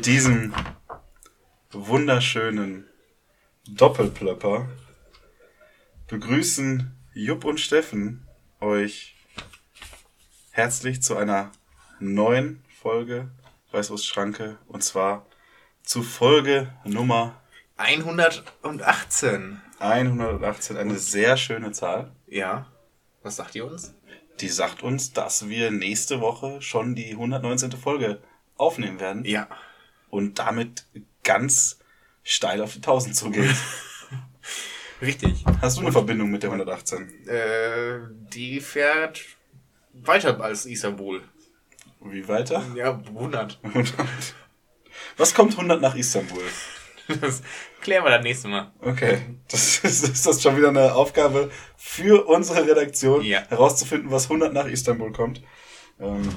Mit diesem wunderschönen Doppelplöpper begrüßen Jupp und Steffen euch herzlich zu einer neuen Folge Weißwurstschranke und zwar zu Folge Nummer 118. 118, eine sehr schöne Zahl. Ja. Was sagt ihr uns? Die sagt uns, dass wir nächste Woche schon die 119. Folge aufnehmen werden Ja. Und damit ganz steil auf die 1000 zugehen. Richtig. Hast du eine Verbindung mit der 118? Äh, die fährt weiter als Istanbul. Wie weiter? Ja, 100. 100. Was kommt 100 nach Istanbul? Das klären wir das nächste Mal. Okay, das ist, ist das schon wieder eine Aufgabe für unsere Redaktion, Ja. herauszufinden, was 100 nach Istanbul kommt. Ähm,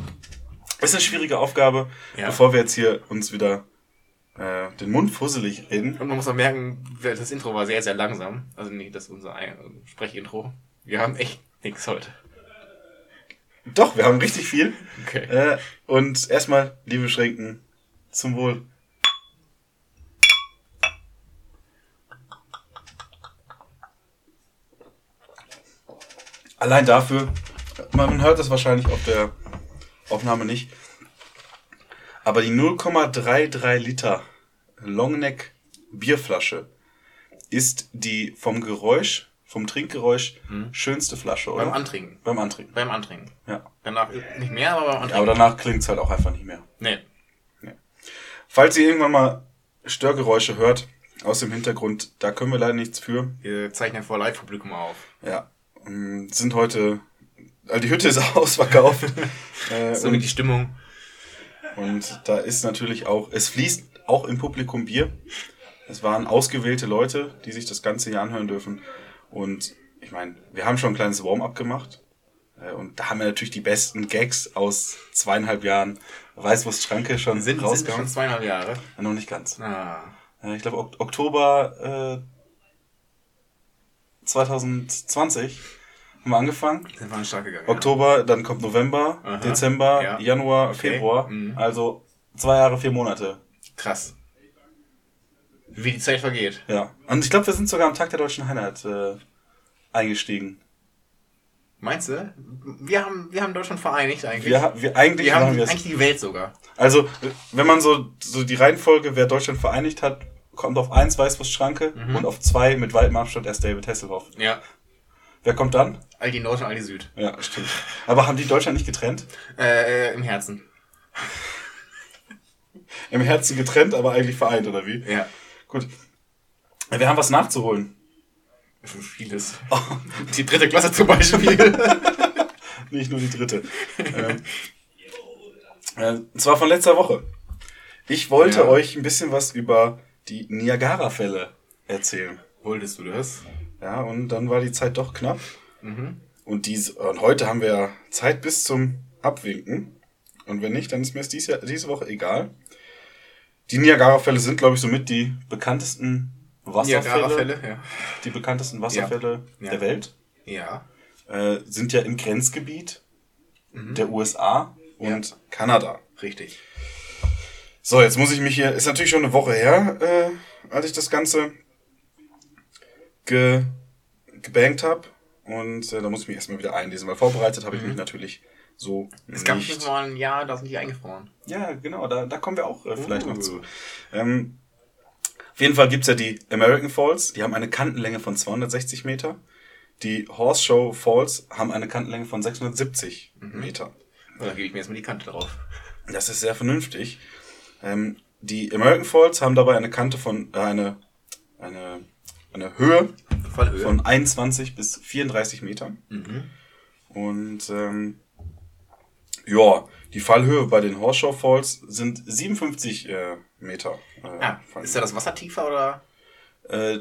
ist eine schwierige Aufgabe, Ja. bevor wir jetzt hier uns wieder äh, den Mund fusselig reden. Und man muss auch merken, das Intro war sehr, sehr langsam. Also nee, das ist unser Sprechintro. Wir haben echt nichts heute. Doch, wir haben richtig viel. Okay. Äh, und erstmal, liebe Schränken, zum Wohl. Allein dafür, man hört das wahrscheinlich auf der Aufnahme nicht, aber die 0,33 Liter Longneck Bierflasche ist die vom Geräusch, vom Trinkgeräusch schönste Flasche, oder? Beim Antrinken. Beim Antrinken. Beim Antrinken. Ja. Danach nicht mehr, aber beim Antrinken. Aber danach klingt's halt auch einfach nicht mehr. nee. Falls ihr irgendwann mal Störgeräusche hört aus dem Hintergrund, da können wir leider nichts für. Wir zeichnen vor Live-Publikum auf. Ja, ähm, sind heute, also die Hütte ist ausverkauft. äh, So und, die Stimmung. und da ist natürlich auch, es fließt auch im Publikum Bier. Es waren ausgewählte Leute, die sich das ganze hier anhören dürfen. Und ich meine, wir haben schon ein kleines Warm-up gemacht. Äh, Und da haben wir natürlich die besten Gags aus zweieinhalb Jahren Weißwurstschranke schon Sind, sind rausgehauen. schon zweieinhalb Jahre. Ja, Noch nicht ganz. Ah. Äh, Ich glaube, Ok- Oktober äh, 2020 haben wir angefangen. Sind wir an den Start gegangen. Oktober, dann kommt November, Aha. Dezember, Ja. Januar, Okay. Februar. Mhm. Also zwei Jahre, vier Monate. Ja. Krass. Wie die Zeit vergeht. Ja. Und ich glaube, wir sind sogar am Tag der Deutschen Einheit äh, eingestiegen. Meinst du? Wir haben, wir haben Deutschland vereinigt eigentlich. Wir, wir, eigentlich wir haben wir eigentlich die Welt sogar. Also, wenn man so, so die Reihenfolge, wer Deutschland vereinigt hat, kommt auf eins Weißwurstschranke Mhm. und auf zwei mit weitem Abstand erst David Hasselhoff. Ja. Wer kommt dann? Aldi Nord und Aldi Süd. Ja, stimmt. Aber haben die Deutschland nicht getrennt? Äh, äh, im Herzen. Im Herzen getrennt, aber eigentlich vereint, oder wie? Ja. Gut. Wir haben was nachzuholen. Vieles. Die dritte Klasse zum Beispiel. Nicht nur die dritte. ähm, äh, und zwar von letzter Woche. Ich wollte Ja. euch ein bisschen was über die Niagara-Fälle erzählen. Wolltest du das? Ja, und dann war die Zeit doch knapp. Mhm. Und, dies, und heute haben wir Zeit bis zum Abwinken. Und wenn nicht, dann ist mir es dies Jahr, diese Woche egal. Die Niagara-Fälle sind, glaube ich, somit die bekanntesten Wasserfälle, ja. die bekanntesten Wasserfälle Ja. der Welt. Ja. Äh, sind ja im Grenzgebiet Mhm. der USA und Kanada. Richtig. So, jetzt muss ich mich hier, ist natürlich schon eine Woche her, äh, als ich das Ganze ge, gebankt habe. Und äh, da muss ich mich erstmal wieder einlesen, weil vorbereitet habe ich mich natürlich so Es gab nicht. mal ein Jahr, da sind die eingefroren. Ja, genau, da, da kommen wir auch äh, vielleicht noch Uh. zu. Ähm, auf jeden Fall gibt's ja die American Falls, die haben eine Kantenlänge von 260 Meter. Die Horseshoe Falls haben eine Kantenlänge von 670 Meter. Da gebe ich mir erstmal die Kante drauf. Das ist sehr vernünftig. Ähm, die American Falls haben dabei eine Kante von, äh, eine, eine, eine Höhe Fallhöhe. von 21 bis 34 Metern. mhm. Und ähm, Ja, die Fallhöhe bei den Horseshoe Falls sind 57 äh, Meter. Äh, Ah, ist da das Wasser tiefer oder? äh,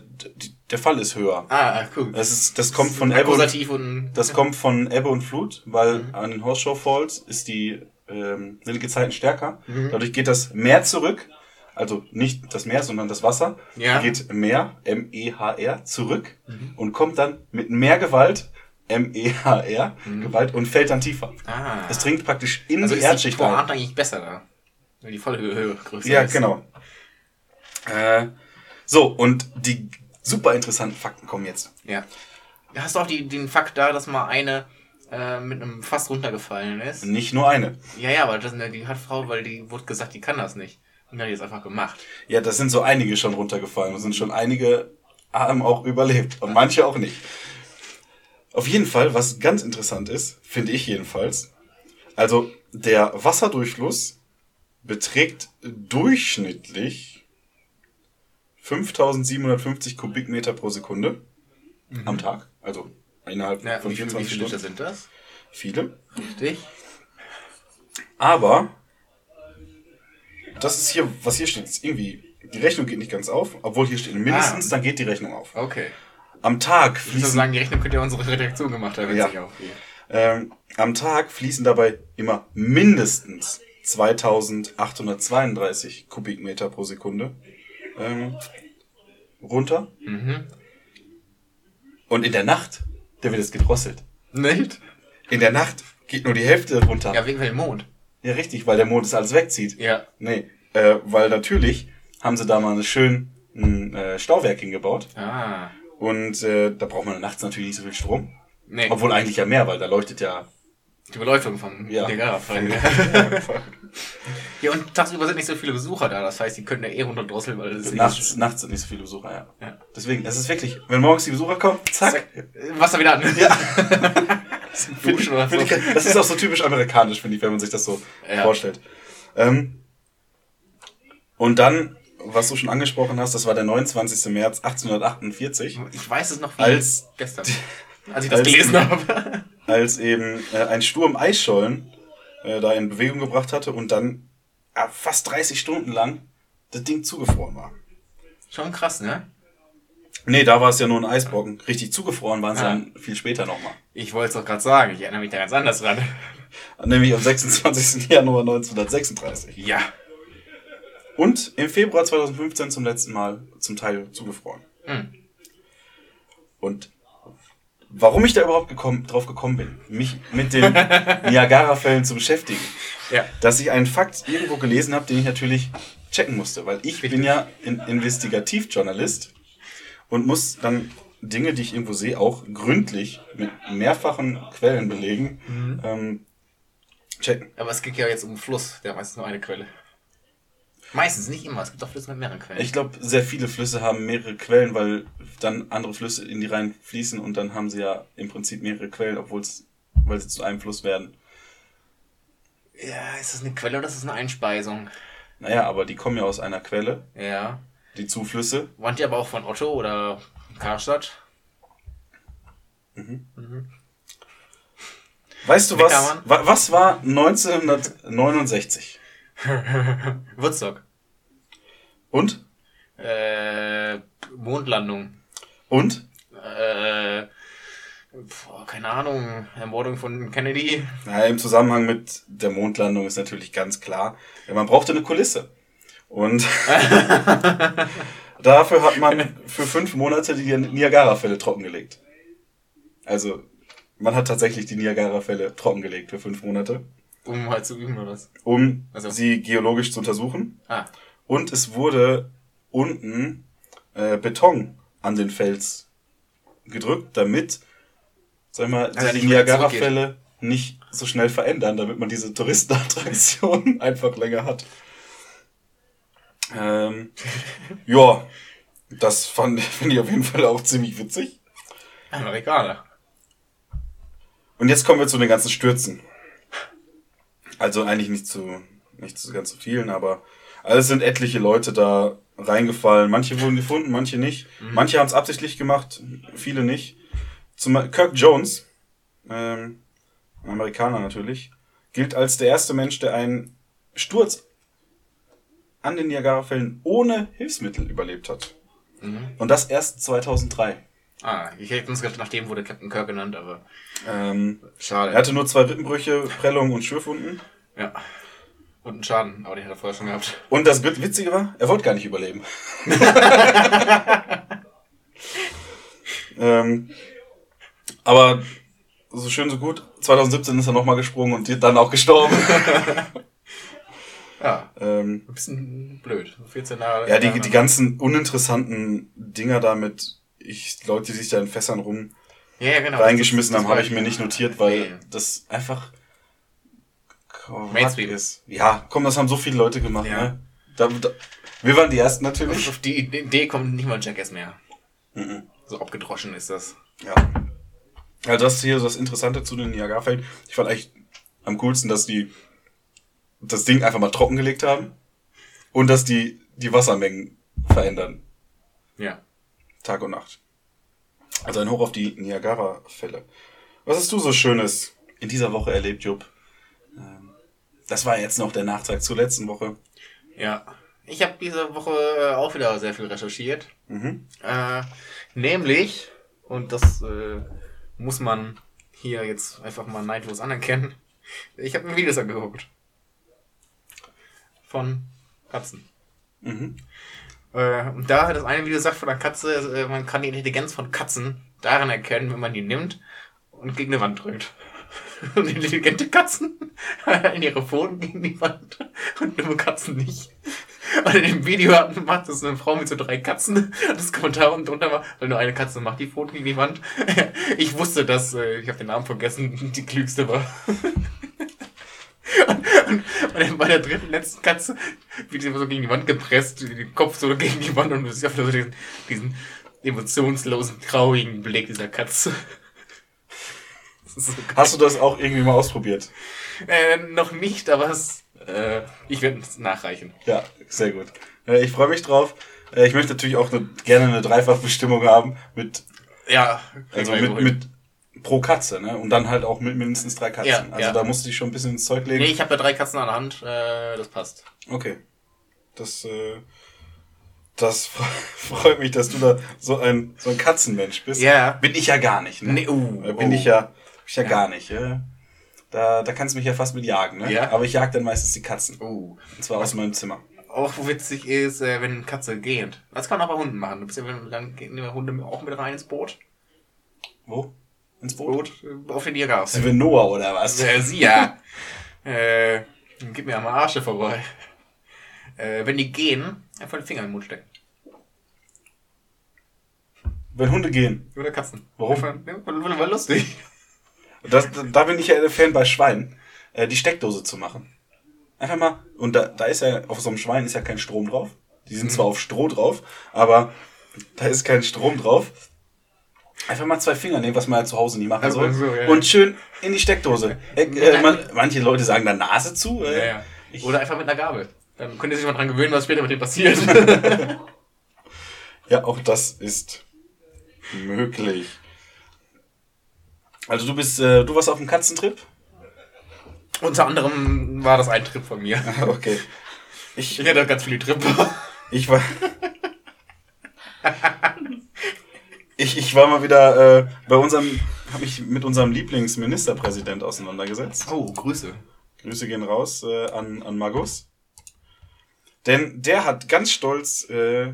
der Fall ist höher. Ah, cool. Das, ist, das kommt von Ebbe und, und. das kommt von Ebbe und Flut, weil Mhm. an den Horseshoe Falls ist die ähm, sind die Gezeiten stärker. Mhm. Dadurch geht das Meer zurück. Also nicht das Meer, sondern das Wasser. Ja. Mhm. Geht Meer, M-E-H-R, zurück und kommt dann mit mehr Gewalt, M-E-H-R, Gewalt und fällt dann tiefer. Mhm. Ah. Es dringt praktisch in also die ist Erdschicht ein. Pointe eigentlich besser da. Weil die höher, größer Ja, ist. genau. Äh, so, und die super interessanten Fakten kommen jetzt. Ja. Hast du auch die, den Fakt da, dass mal eine äh, mit einem Fass runtergefallen ist? Nicht nur eine. Ja, ja, aber das, die hat Frau, weil die wurde gesagt, die kann das nicht. Und dann es einfach gemacht. Ja, das sind so einige schon runtergefallen. Es sind schon einige haben auch überlebt und manche auch nicht. Auf jeden Fall, was ganz interessant ist, finde ich jedenfalls, also der Wasserdurchfluss beträgt durchschnittlich 5750 Kubikmeter pro Sekunde am Tag, also innerhalb Ja, von wie, viel, wie 24 viele Liter Stunden. sind das? Viele. Richtig. Aber das ist hier, was hier steht, ist irgendwie, die Rechnung geht nicht ganz auf, obwohl hier steht mindestens, Ah. dann geht die Rechnung auf. Okay. Am Tag Ich muss fließen, sagen, die Rechnung könnte ja unsere Redaktion gemacht haben, wenn Ja. es nicht aufgeht. ähm, am Tag fließen dabei immer mindestens 2832 Kubikmeter pro Sekunde ähm, runter. Mhm. Und in der Nacht, da wird es gedrosselt. Nicht? In der Nacht geht nur die Hälfte runter. Ja, wegen dem Mond. Ja richtig, weil der Mond es alles wegzieht. Ja. Nee, äh, weil natürlich haben sie da mal schön ein äh, Stauwerk hingebaut. Ah. Und äh, da braucht man nachts natürlich nicht so viel Strom. Nee, Obwohl eigentlich ja mehr, weil da leuchtet ja. die Beleuchtung vom Ja. Niagara-Fall. ja, und tagsüber sind nicht so viele Besucher da. Das heißt, die können ja eh runterdrosseln, weil es nachts, nachts sind nicht so viele Besucher, ja. Ja. Deswegen, es ist wirklich, wenn morgens die Besucher kommen, zack. Zack. Wasser wieder an. Ja. Find, oder so. das ist auch so typisch amerikanisch, finde ich, wenn man sich das so Ja. vorstellt. Ähm, und dann, was du schon angesprochen hast, das war der 29. März 1848. Ich weiß es noch wie Als- gestern. Als ich das als- gelesen habe. als eben äh, ein Sturm Eisschollen äh, da in Bewegung gebracht hatte und dann äh, fast 30 Stunden lang das Ding zugefroren war. Schon krass, ne? Nee, da war es ja nur ein Eisbrocken. Richtig zugefroren waren sie Ah. dann viel später nochmal. Ich wollte es doch gerade sagen. Ich erinnere mich da ganz anders dran. Nämlich am 26. Januar 1936. Ja. Und im Februar 2015 zum letzten Mal zum Teil zugefroren. Hm. Und warum ich da überhaupt gekommen, drauf gekommen bin, mich mit den Niagara-Fällen zu beschäftigen, Ja. dass ich einen Fakt irgendwo gelesen habe, den ich natürlich checken musste, weil ich bin ja in Investigativjournalist und muss dann Dinge, die ich irgendwo sehe, auch gründlich mit mehrfachen Quellen belegen, ähm, checken. Aber es geht ja jetzt um einen Fluss. Der meistens nur eine Quelle. Meistens, nicht immer. Es gibt auch Flüsse mit mehreren Quellen. Ich glaube, sehr viele Flüsse haben mehrere Quellen, weil dann andere Flüsse in die Rhein fließen und dann haben sie ja im Prinzip mehrere Quellen, obwohl es, weil sie zu einem Fluss werden. ja, ist das eine Quelle oder ist das eine Einspeisung? Naja, aber die kommen ja aus einer Quelle, Ja. Die Zuflüsse. Waren die aber auch von Otto oder Karstadt? Weißt du was? Wa was war 1969? Woodstock. Und? Äh, Mondlandung. Und? Äh, boah, keine Ahnung. Ermordung von Kennedy. Na, Im Zusammenhang mit der Mondlandung ist natürlich ganz klar, ja, man brauchte eine Kulisse. Und dafür hat man für fünf Monate die Niagara-Fälle trockengelegt. Also, man hat tatsächlich die Niagara-Fälle trockengelegt für fünf Monate, Um halt zu üben oder was? um Also- sie geologisch zu untersuchen. Ah, Und es wurde unten äh, Beton an den Fels gedrückt, damit, sag mal, Also die Niagara-Fälle nicht so schnell verändern, damit man diese Touristenattraktion einfach länger hat. Ähm, ja, das fand finde ich auf jeden Fall auch ziemlich witzig. Amerikaner. Und jetzt kommen wir zu den ganzen Stürzen. Also eigentlich nicht zu, nicht zu ganz so vielen, aber alles sind etliche Leute da reingefallen. Manche wurden gefunden, manche nicht. Manche haben es absichtlich gemacht, viele nicht. Zum Kirk Jones, ähm, ein Amerikaner natürlich, gilt als der erste Mensch, der einen Sturz an den Niagarafällen ohne Hilfsmittel überlebt hat. Und das erst 2003. Ah, ich hätte uns gedacht, nach dem wurde Captain Kirk genannt, aber Ähm, schade. er hatte nur zwei Rippenbrüche, Prellungen und Schürfwunden. ja. Und einen Schaden, aber den hat er vorher schon gehabt. Und das Wit- Witzige war, er wollte gar nicht überleben. ähm, aber so schön, so gut. 2017 ist er nochmal gesprungen und dann auch gestorben. Ja, ähm, ein bisschen blöd. 14 Jahre. ja, die, die ganzen uninteressanten Dinger da mit ich, Leute, die sich da in Fässern rum ja, ja, genau. reingeschmissen Das- haben, das habe war- ich mir nicht notiert, weil Nee. das einfach Mainstream. ist. Ja, komm, das haben so viele Leute gemacht. Ja. Ne? Da, da, wir waren die Ersten natürlich. Auf die Idee kommt nicht mal Jackass mehr. Mhm. So abgedroschen ist das. Ja. Also das ist hier so das Interessante zu den Niagarafällen. Ich fand eigentlich am coolsten, dass die das Ding einfach mal trockengelegt haben und dass die die Wassermengen verändern, Ja. Tag und Nacht. Also ein Hoch auf die Niagara-Fälle. Was hast du so Schönes in dieser Woche erlebt, Jupp? Ähm, Das war jetzt noch der Nachtrag zur letzten Woche. Ja. Ich habe diese Woche äh, auch wieder sehr viel recherchiert. Mhm. Äh, nämlich, und das äh, muss man hier jetzt einfach mal neidlos anerkennen, ich habe mir Videos angeguckt. Von Katzen. Mhm. Äh, und da das eine Video sagt von der Katze, äh, man kann die Intelligenz von Katzen daran erkennen, wenn man die nimmt und gegen eine Wand drückt. Und intelligente Katzen in ihre Pfoten gegen die Wand und dumme Katzen nicht. Und in dem Video hat, macht das eine Frau mit so drei Katzen und das Kommentar unten drunter war, weil nur eine Katze macht die Pfoten gegen die Wand. Ich wusste, dass, äh, ich habe den Namen vergessen, die klügste war. Und, und, bei der dritten, letzten Katze wird sie immer so gegen die Wand gepresst, den Kopf so gegen die Wand und du siehst einfach so diesen, diesen emotionslosen, traurigen Blick dieser Katze. So. Hast du das auch irgendwie mal ausprobiert? Äh, noch nicht, aber es, äh, ich werde es nachreichen. Ja, sehr gut. Äh, Ich freue mich drauf. Äh, Ich möchte natürlich auch eine, gerne eine Dreifachbestimmung haben mit, Ja, also mit, mit pro Katze, ne? Und dann halt auch mit mindestens drei Katzen. Ja, also ja. da musst du dich schon ein bisschen ins Zeug legen. Nee, ich habe da drei Katzen an der Hand, äh, das passt. Okay. Das, äh, das fre- freut mich, dass du da so ein, so ein Katzenmensch bist. Ja. Bin ich ja gar nicht, ne? Nee, uh, Bin oh. ich ja, bin ich ja, Ja. gar nicht. Ja? Da, da kannst du mich ja fast mit jagen, ne? Ja. Aber ich jag dann meistens die Katzen. Uh. Und zwar aus meinem Zimmer. Auch witzig ist, äh, wenn eine Katze gähnt. Das kann man auch bei Hunden machen. Du bist ja, wenn- dann gehen die Hunde auch mit rein ins Boot. Wo? Ins Boot? Äh, auf den. Sind wir Noah oder was? Äh, sie ja. äh, gib mir am Arsche vorbei. Äh, wenn die gehen, einfach den Finger in den Mund stecken. Wenn Hunde gehen. Oder Katzen. Warum? War, war lustig. Das, da bin ich ja der Fan bei Schweinen, äh, die Steckdose zu machen. Einfach mal, und da, da ist ja, auf so einem Schwein ist ja kein Strom drauf. Die sind zwar auf Stroh drauf, aber da ist kein Strom drauf. Einfach mal zwei Finger nehmen, was man ja zu Hause nie machen Also soll. so, ja. Und schön in die Steckdose. Äh, äh, man, manche Leute sagen da Nase zu. Äh, Ja, ja. Oder einfach mit einer Gabel. Dann könnt ihr sich mal dran gewöhnen, was später mit dem passiert. ja, auch das ist möglich. Also du bist, äh, du warst auf dem Katzentrip? Unter anderem war das ein Trip von mir. Okay. Ich, Ich hatte ganz viele Trips. Ich war. ich, ich war mal wieder äh, bei unserem, habe mich mit unserem Lieblingsministerpräsident auseinandergesetzt. Oh, Grüße. Grüße gehen raus äh, an, an Magus. Denn der hat ganz stolz äh,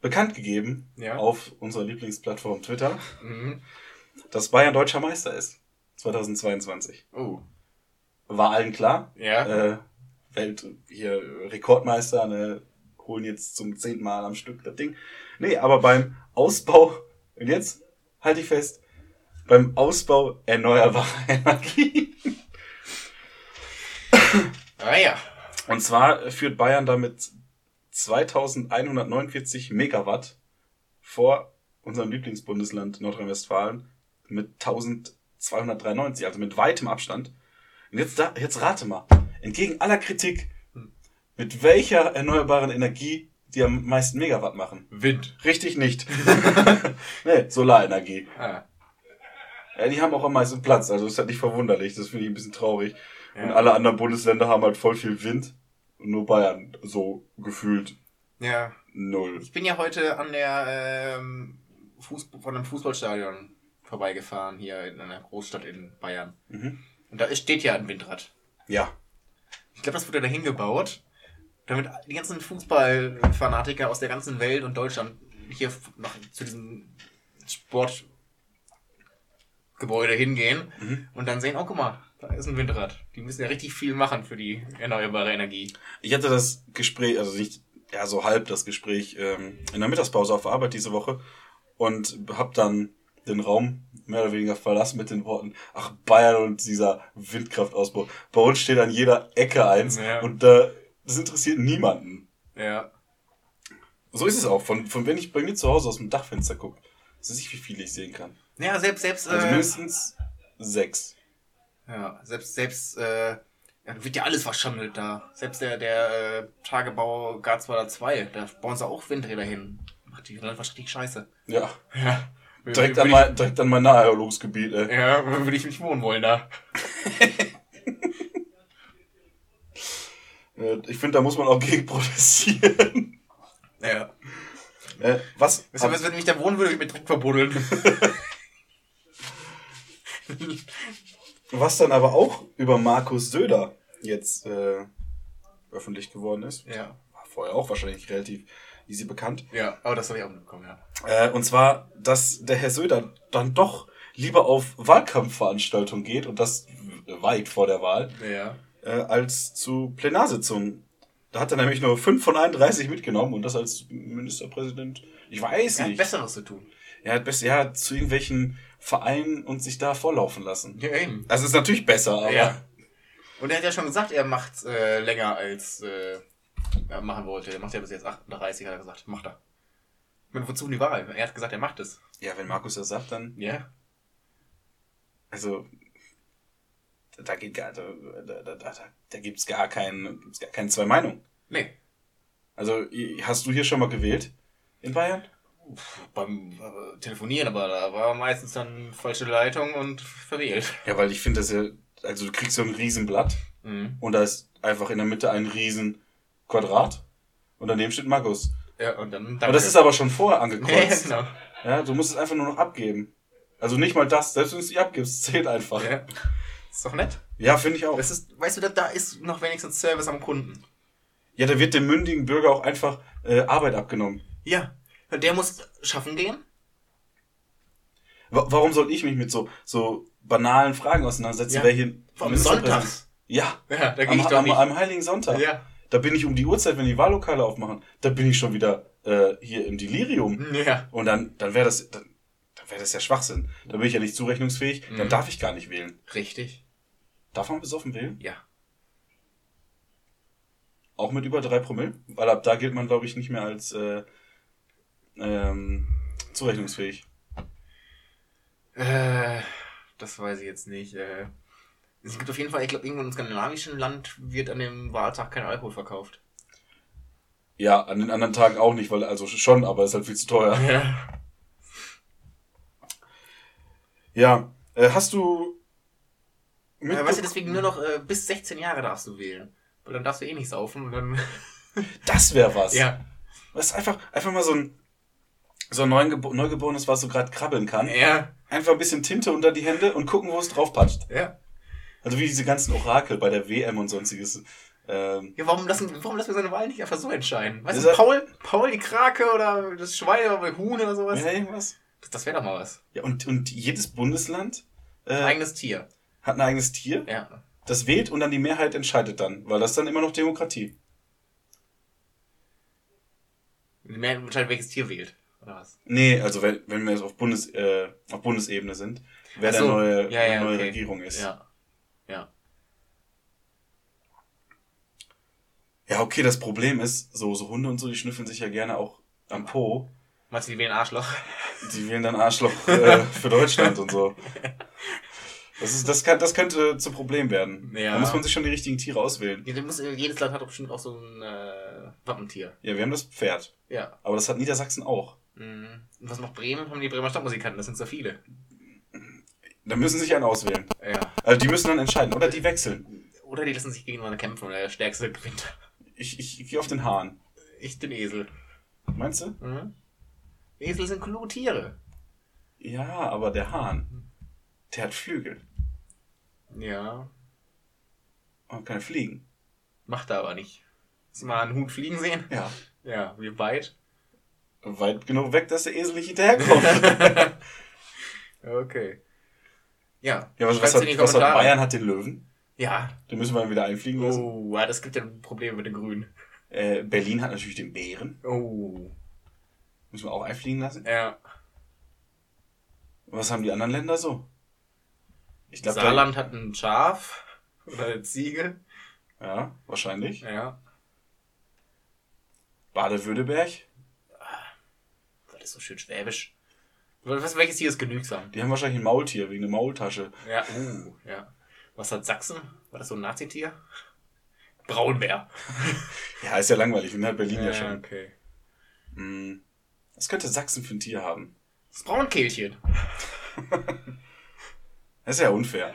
bekannt gegeben Ja. auf unserer Lieblingsplattform Twitter, Mhm. dass Bayern deutscher Meister ist. 2022. Oh. War allen klar. Ja. Äh, Welt hier Rekordmeister, ne, holen jetzt zum zehnten Mal am Stück das Ding. Nee, aber beim Ausbau, und jetzt halte ich fest, beim Ausbau erneuerbarer Energie. Ah ja. Und zwar führt Bayern damit 2149 Megawatt vor unserem Lieblingsbundesland Nordrhein-Westfalen mit 1293, also mit weitem Abstand. Und jetzt, da, jetzt rate mal, entgegen aller Kritik, mit welcher erneuerbaren Energie die am meisten Megawatt machen? Wind. Richtig nicht. nee, Solarenergie. Ah. Ja, die haben auch am meisten Platz, also ist halt nicht verwunderlich. Das finde ich ein bisschen traurig. Ja. Und alle anderen Bundesländer haben halt voll viel Wind. Und nur Bayern so gefühlt Ja. null. Ich bin ja heute an der ähm, Fußball, von einem Fußballstadion vorbeigefahren, hier in einer Großstadt in Bayern. Mhm. Und da steht ja ein Windrad. Ja. Ich glaube, das wurde dahin gebaut, damit die ganzen Fußballfanatiker aus der ganzen Welt und Deutschland hier noch zu diesem Sportgebäude hingehen Mhm. und dann sehen, oh guck mal, da ist ein Windrad. Die müssen ja richtig viel machen für die erneuerbare Energie. Ich hatte das Gespräch, also nicht, ja, so halb das Gespräch ähm, in der Mittagspause auf der Arbeit diese Woche und hab dann den Raum mehr oder weniger verlassen mit den Worten, ach, Bayern und dieser Windkraftausbau. Bei uns steht an jeder Ecke eins Ja. und da, das interessiert niemanden. Ja. So ist es auch, von, von wenn ich bei mir zu Hause aus dem Dachfenster gucke. Ist nicht, wie viel ich sehen kann. Ja, selbst, selbst, Also äh, mindestens sechs. Ja, selbst, selbst, äh, ja, wird ja alles verschandelt da. Selbst der, der äh, Tagebau Garzweiler 2, da bauen sie auch Windräder hin. Macht die Land richtig scheiße. Ja. Ja. Direkt an ich- mein, direkt an mein Naherholungsgebiet, ey. Ja, würde ich nicht wohnen wollen da. Äh, Ich finde, da muss man auch gegen protestieren. Ja. Äh, was? Weißt du, wenn ich da wohnen würde, würde ich mich direkt verbuddeln. Was dann aber auch über Markus Söder jetzt äh, öffentlich geworden ist. ja. War vorher auch wahrscheinlich relativ easy bekannt. Ja, aber das habe ich auch mitbekommen, ja. Äh, und zwar, dass der Herr Söder dann doch lieber auf Wahlkampfveranstaltungen geht und das weit vor der Wahl, Ja. Äh, als zu Plenarsitzungen. Da hat er nämlich nur 5 von 31 mitgenommen und das als Ministerpräsident. Ich weiß Er hat nicht. Besseres zu tun. Er hat besser, ja, zu irgendwelchen Vereinen und sich da vorlaufen lassen. Ja, eben. Das ist natürlich besser, aber. Ja. Und er hat ja schon gesagt, er macht äh, länger als äh, er machen wollte. Er macht ja bis jetzt 38, hat er gesagt. Macht er. Ich meine, wozu die Wahl? Er hat gesagt, er macht es. Ja, wenn Markus das sagt, dann. Ja. Also. Da geht gar, da, da, da, da, gibt's gar keinen, gibt's gar keine zwei Meinungen. Nee. Also, hast du hier schon mal gewählt? In Bayern? Beim äh, Telefonieren, aber da war meistens dann falsche Leitung und verwählt. Ja, weil ich finde das ja, also du kriegst so ein Riesenblatt Mhm. und da ist einfach in der Mitte ein riesen Quadrat und daneben steht Markus. Ja, und dann. Aber das ist aber schon vorher Ja, angekreuzt. genau. Ja, du musst es einfach nur noch abgeben. Also nicht mal das, selbst wenn du es nicht abgibst, zählt einfach. Ja. Ist doch nett. Ja, finde ich auch. Das ist, weißt du, da, da ist noch wenigstens Service am Kunden. Ja, da wird dem mündigen Bürger auch einfach äh, Arbeit abgenommen. Ja. Der muss schaffen gehen. Wa- Warum soll ich mich mit so, so banalen Fragen auseinandersetzen? Ja. Wer hier Ministerpräsident- sonntags. Ja, Ja, da am, ich doch am, nicht. am Heiligen Sonntag. Ja. Da bin ich um die Uhrzeit, wenn die Wahllokale aufmachen, da bin ich schon wieder äh, hier im Delirium. Ja. Und dann, dann wäre das, dann wäre das ja Schwachsinn. Da bin ich ja nicht zurechnungsfähig, dann Mhm. darf ich gar nicht wählen. Richtig. Darf man besoffen wählen? Ja. Auch mit über drei Promille? Weil ab da gilt man, glaube ich, nicht mehr als äh, ähm, zurechnungsfähig. Äh, das weiß ich jetzt nicht. Äh, es gibt auf jeden Fall, ich glaube, irgendwo im skandinavischen Land wird an dem Wahltag kein Alkohol verkauft. Ja, an den anderen Tagen auch nicht, weil, also schon, aber ist halt viel zu teuer. Ja. Ja, äh, hast du. Äh, weißt du, deswegen nur noch äh, bis 16 Jahre darfst du wählen. Weil dann darfst du eh nicht saufen und dann. das wäre was. ja. Das ist einfach, einfach mal so ein, so ein Neugebo Neugeborenes, was so gerade krabbeln kann. Ja. Einfach ein bisschen Tinte unter die Hände und gucken, wo es drauf patscht. Ja. Also wie diese ganzen Orakel bei der WM und sonstiges. Ähm, Ja, warum lassen, warum lassen wir seine Wahl nicht einfach so entscheiden? Weißt Ist du, Paul, Paul die Krake oder das Schwein oder Huhn oder sowas? ja, irgendwas. Das, wäre doch mal was. Ja, und, und jedes Bundesland äh, Ein eigenes Tier. hat ein eigenes Tier, Ja. das wählt und dann die Mehrheit entscheidet dann, weil das dann immer noch Demokratie. Die Mehrheit entscheidet, welches Tier wählt. Oder was? Nee, also wenn, wenn wir jetzt auf, Bundes, äh, auf Bundesebene sind, wer so. der neue, Ja, ja, die neue okay. Regierung ist. Ja. Ja. Ja, okay, das Problem ist, so, so Hunde und so, die schnüffeln sich ja gerne auch am Po. Meinst du, die wählen Arschloch? Die wählen dann Arschloch äh, für Deutschland und so. Das, ist, das, kann, das könnte zum Problem werden. Ja. Da muss man sich schon die richtigen Tiere auswählen. Ja, muss, jedes Land hat doch bestimmt auch so ein äh, Wappentier. Ja, wir haben das Pferd. Ja. Aber das hat Niedersachsen auch. Mhm. Und was macht Bremen? Haben die Bremer Stadtmusikanten, das sind so viele. Dann müssen sie sich einen auswählen. Ja. Also die müssen dann entscheiden. Oder die wechseln. Oder die lassen sich gegeneinander kämpfen und der Stärkste gewinnt. Ich, ich, ich gehe auf den Hahn. Ich den Esel. Meinst du? Mhm. Esel sind kluge Tiere. Ja, aber der Hahn, der hat Flügel Ja. und kann fliegen. Macht er aber nicht. Hast du mal einen Huhn fliegen sehen? Ja. Ja, wie weit? Weit genug weg, dass der Esel nicht hinterherkommt. Okay. Ja. ja, was, was, hat, was hat. Bayern hat den Löwen? Ja. Den müssen wir wieder einfliegen lassen. Oh, das gibt ja Probleme mit den Grünen. Äh, Berlin hat natürlich den Bären. Oh. Müssen wir auch einfliegen lassen. Ja. Was haben die anderen Länder so? Ich glaube, Saarland hat ein Schaf. Oder eine Ziege. Ja, wahrscheinlich. Ja. Baden-Württemberg, Das ist so schön schwäbisch. Was, welches Tier ist genügsam? die haben wahrscheinlich ein Maultier wegen der Maultasche. Ja. Uh, ja. Was hat Sachsen? War das so ein Nazitier? Braunbär. Ja, ist ja langweilig, den hat Berlin ja, schon. okay. Hm. Was könnte Sachsen für ein Tier haben? Das Braunkehlchen. Das ist ja unfair.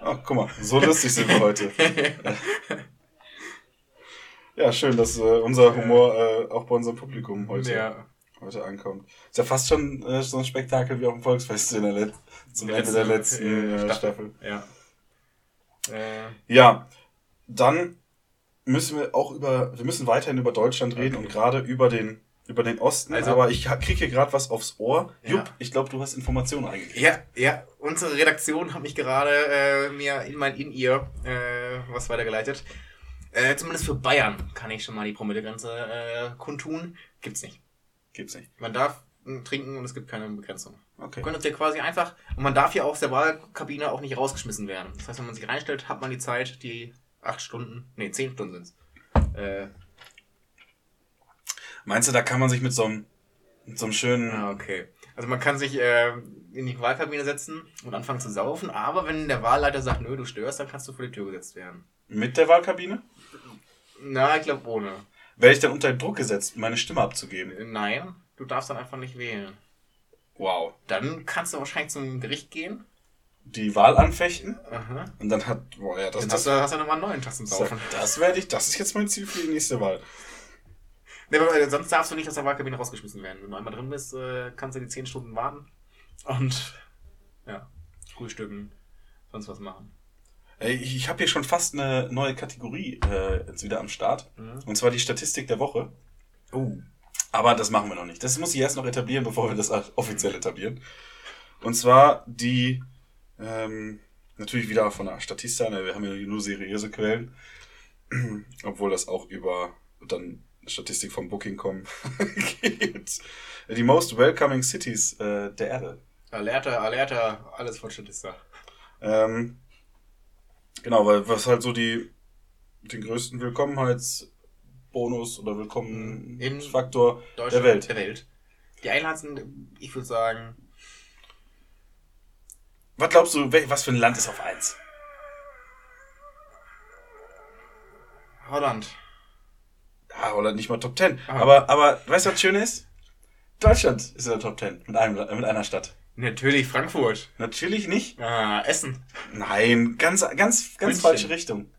Ach, guck mal, so lustig sind wir heute. Ja, schön, dass äh, unser Humor äh, auch bei unserem Publikum heute, Ja. heute ankommt. Ist ja fast schon äh, so ein Spektakel wie auf dem Volksfest in der Let zum Ende der letzten äh, Staffel. Ja. Äh, Ja, dann müssen wir auch über, wir müssen weiterhin über Deutschland reden Okay. und gerade über den, über den Osten. Also- aber ich ha- krieg hier gerade was aufs Ohr. Ja. Jupp, ich glaube, du hast Informationen eingegeben. ja, ja, unsere Redaktion hat mich gerade äh, mir in mein In-Ear äh, was weitergeleitet. Äh, zumindest für Bayern kann ich schon mal die Promillegrenze äh, kundtun. Gibt's nicht. Gibt's nicht. Man darf trinken und es gibt keine Begrenzung. Okay. Man könnte hier quasi einfach, und man darf hier aus der Wahlkabine auch nicht rausgeschmissen werden. Das heißt, wenn man sich reinstellt, hat man die Zeit, die acht Stunden, nee, zehn Stunden sind's. Äh, Meinst du, da kann man sich mit so einem, mit so einem schönen, ah, okay. Also man kann sich äh, in die Wahlkabine setzen und anfangen zu saufen, aber wenn der Wahlleiter sagt, nö, du störst, dann kannst du vor die Tür gesetzt werden. mit der Wahlkabine? Na, ich glaube ohne. Werde ich dann unter Druck gesetzt, meine Stimme abzugeben? Äh, Nein, du darfst dann einfach nicht wählen. Wow. Dann kannst du wahrscheinlich zum Gericht gehen. Die Wahl anfechten Aha. und dann hat, boah, ja, das, das, hast du, hast du nochmal einen neuen zum Saufen. das werde ich, das ist jetzt mein Ziel für die nächste Wahl. Nee, aber äh, sonst darfst du nicht aus der Wahlkabine rausgeschmissen werden. Wenn du einmal drin bist, äh, kannst du die 10 Stunden warten und ja, frühstücken, sonst was machen. Ey, Ich, ich habe hier schon fast eine neue Kategorie äh, jetzt wieder am Start. Mhm. Und zwar die Statistik der Woche. Oh. Aber das machen wir noch nicht. Das muss ich erst noch etablieren, bevor wir das offiziell etablieren. Und zwar die, ähm, natürlich wieder von der Statista, ne, wir haben ja nur seriöse Quellen. Obwohl das auch über dann Statistik vom Booking.com geht. Die most welcoming cities äh, der Erde. Alerta, Alerta, alles von Statista. Ähm, genau, weil was halt so die den größten Willkommenheitsbonus oder Willkommenfaktor der Welt. Der Welt. Die einladendsten, ich würde sagen, Was glaubst du, was für ein Land ist auf 1? Holland. Ja, oder nicht mal Top 10. Ah. Aber, aber weißt du, was schön ist? Deutschland ist in der Top 10 mit, einem, mit einer Stadt. Natürlich Frankfurt. Natürlich nicht. Ah, Essen. Nein, ganz, ganz, ganz München. falsche Richtung.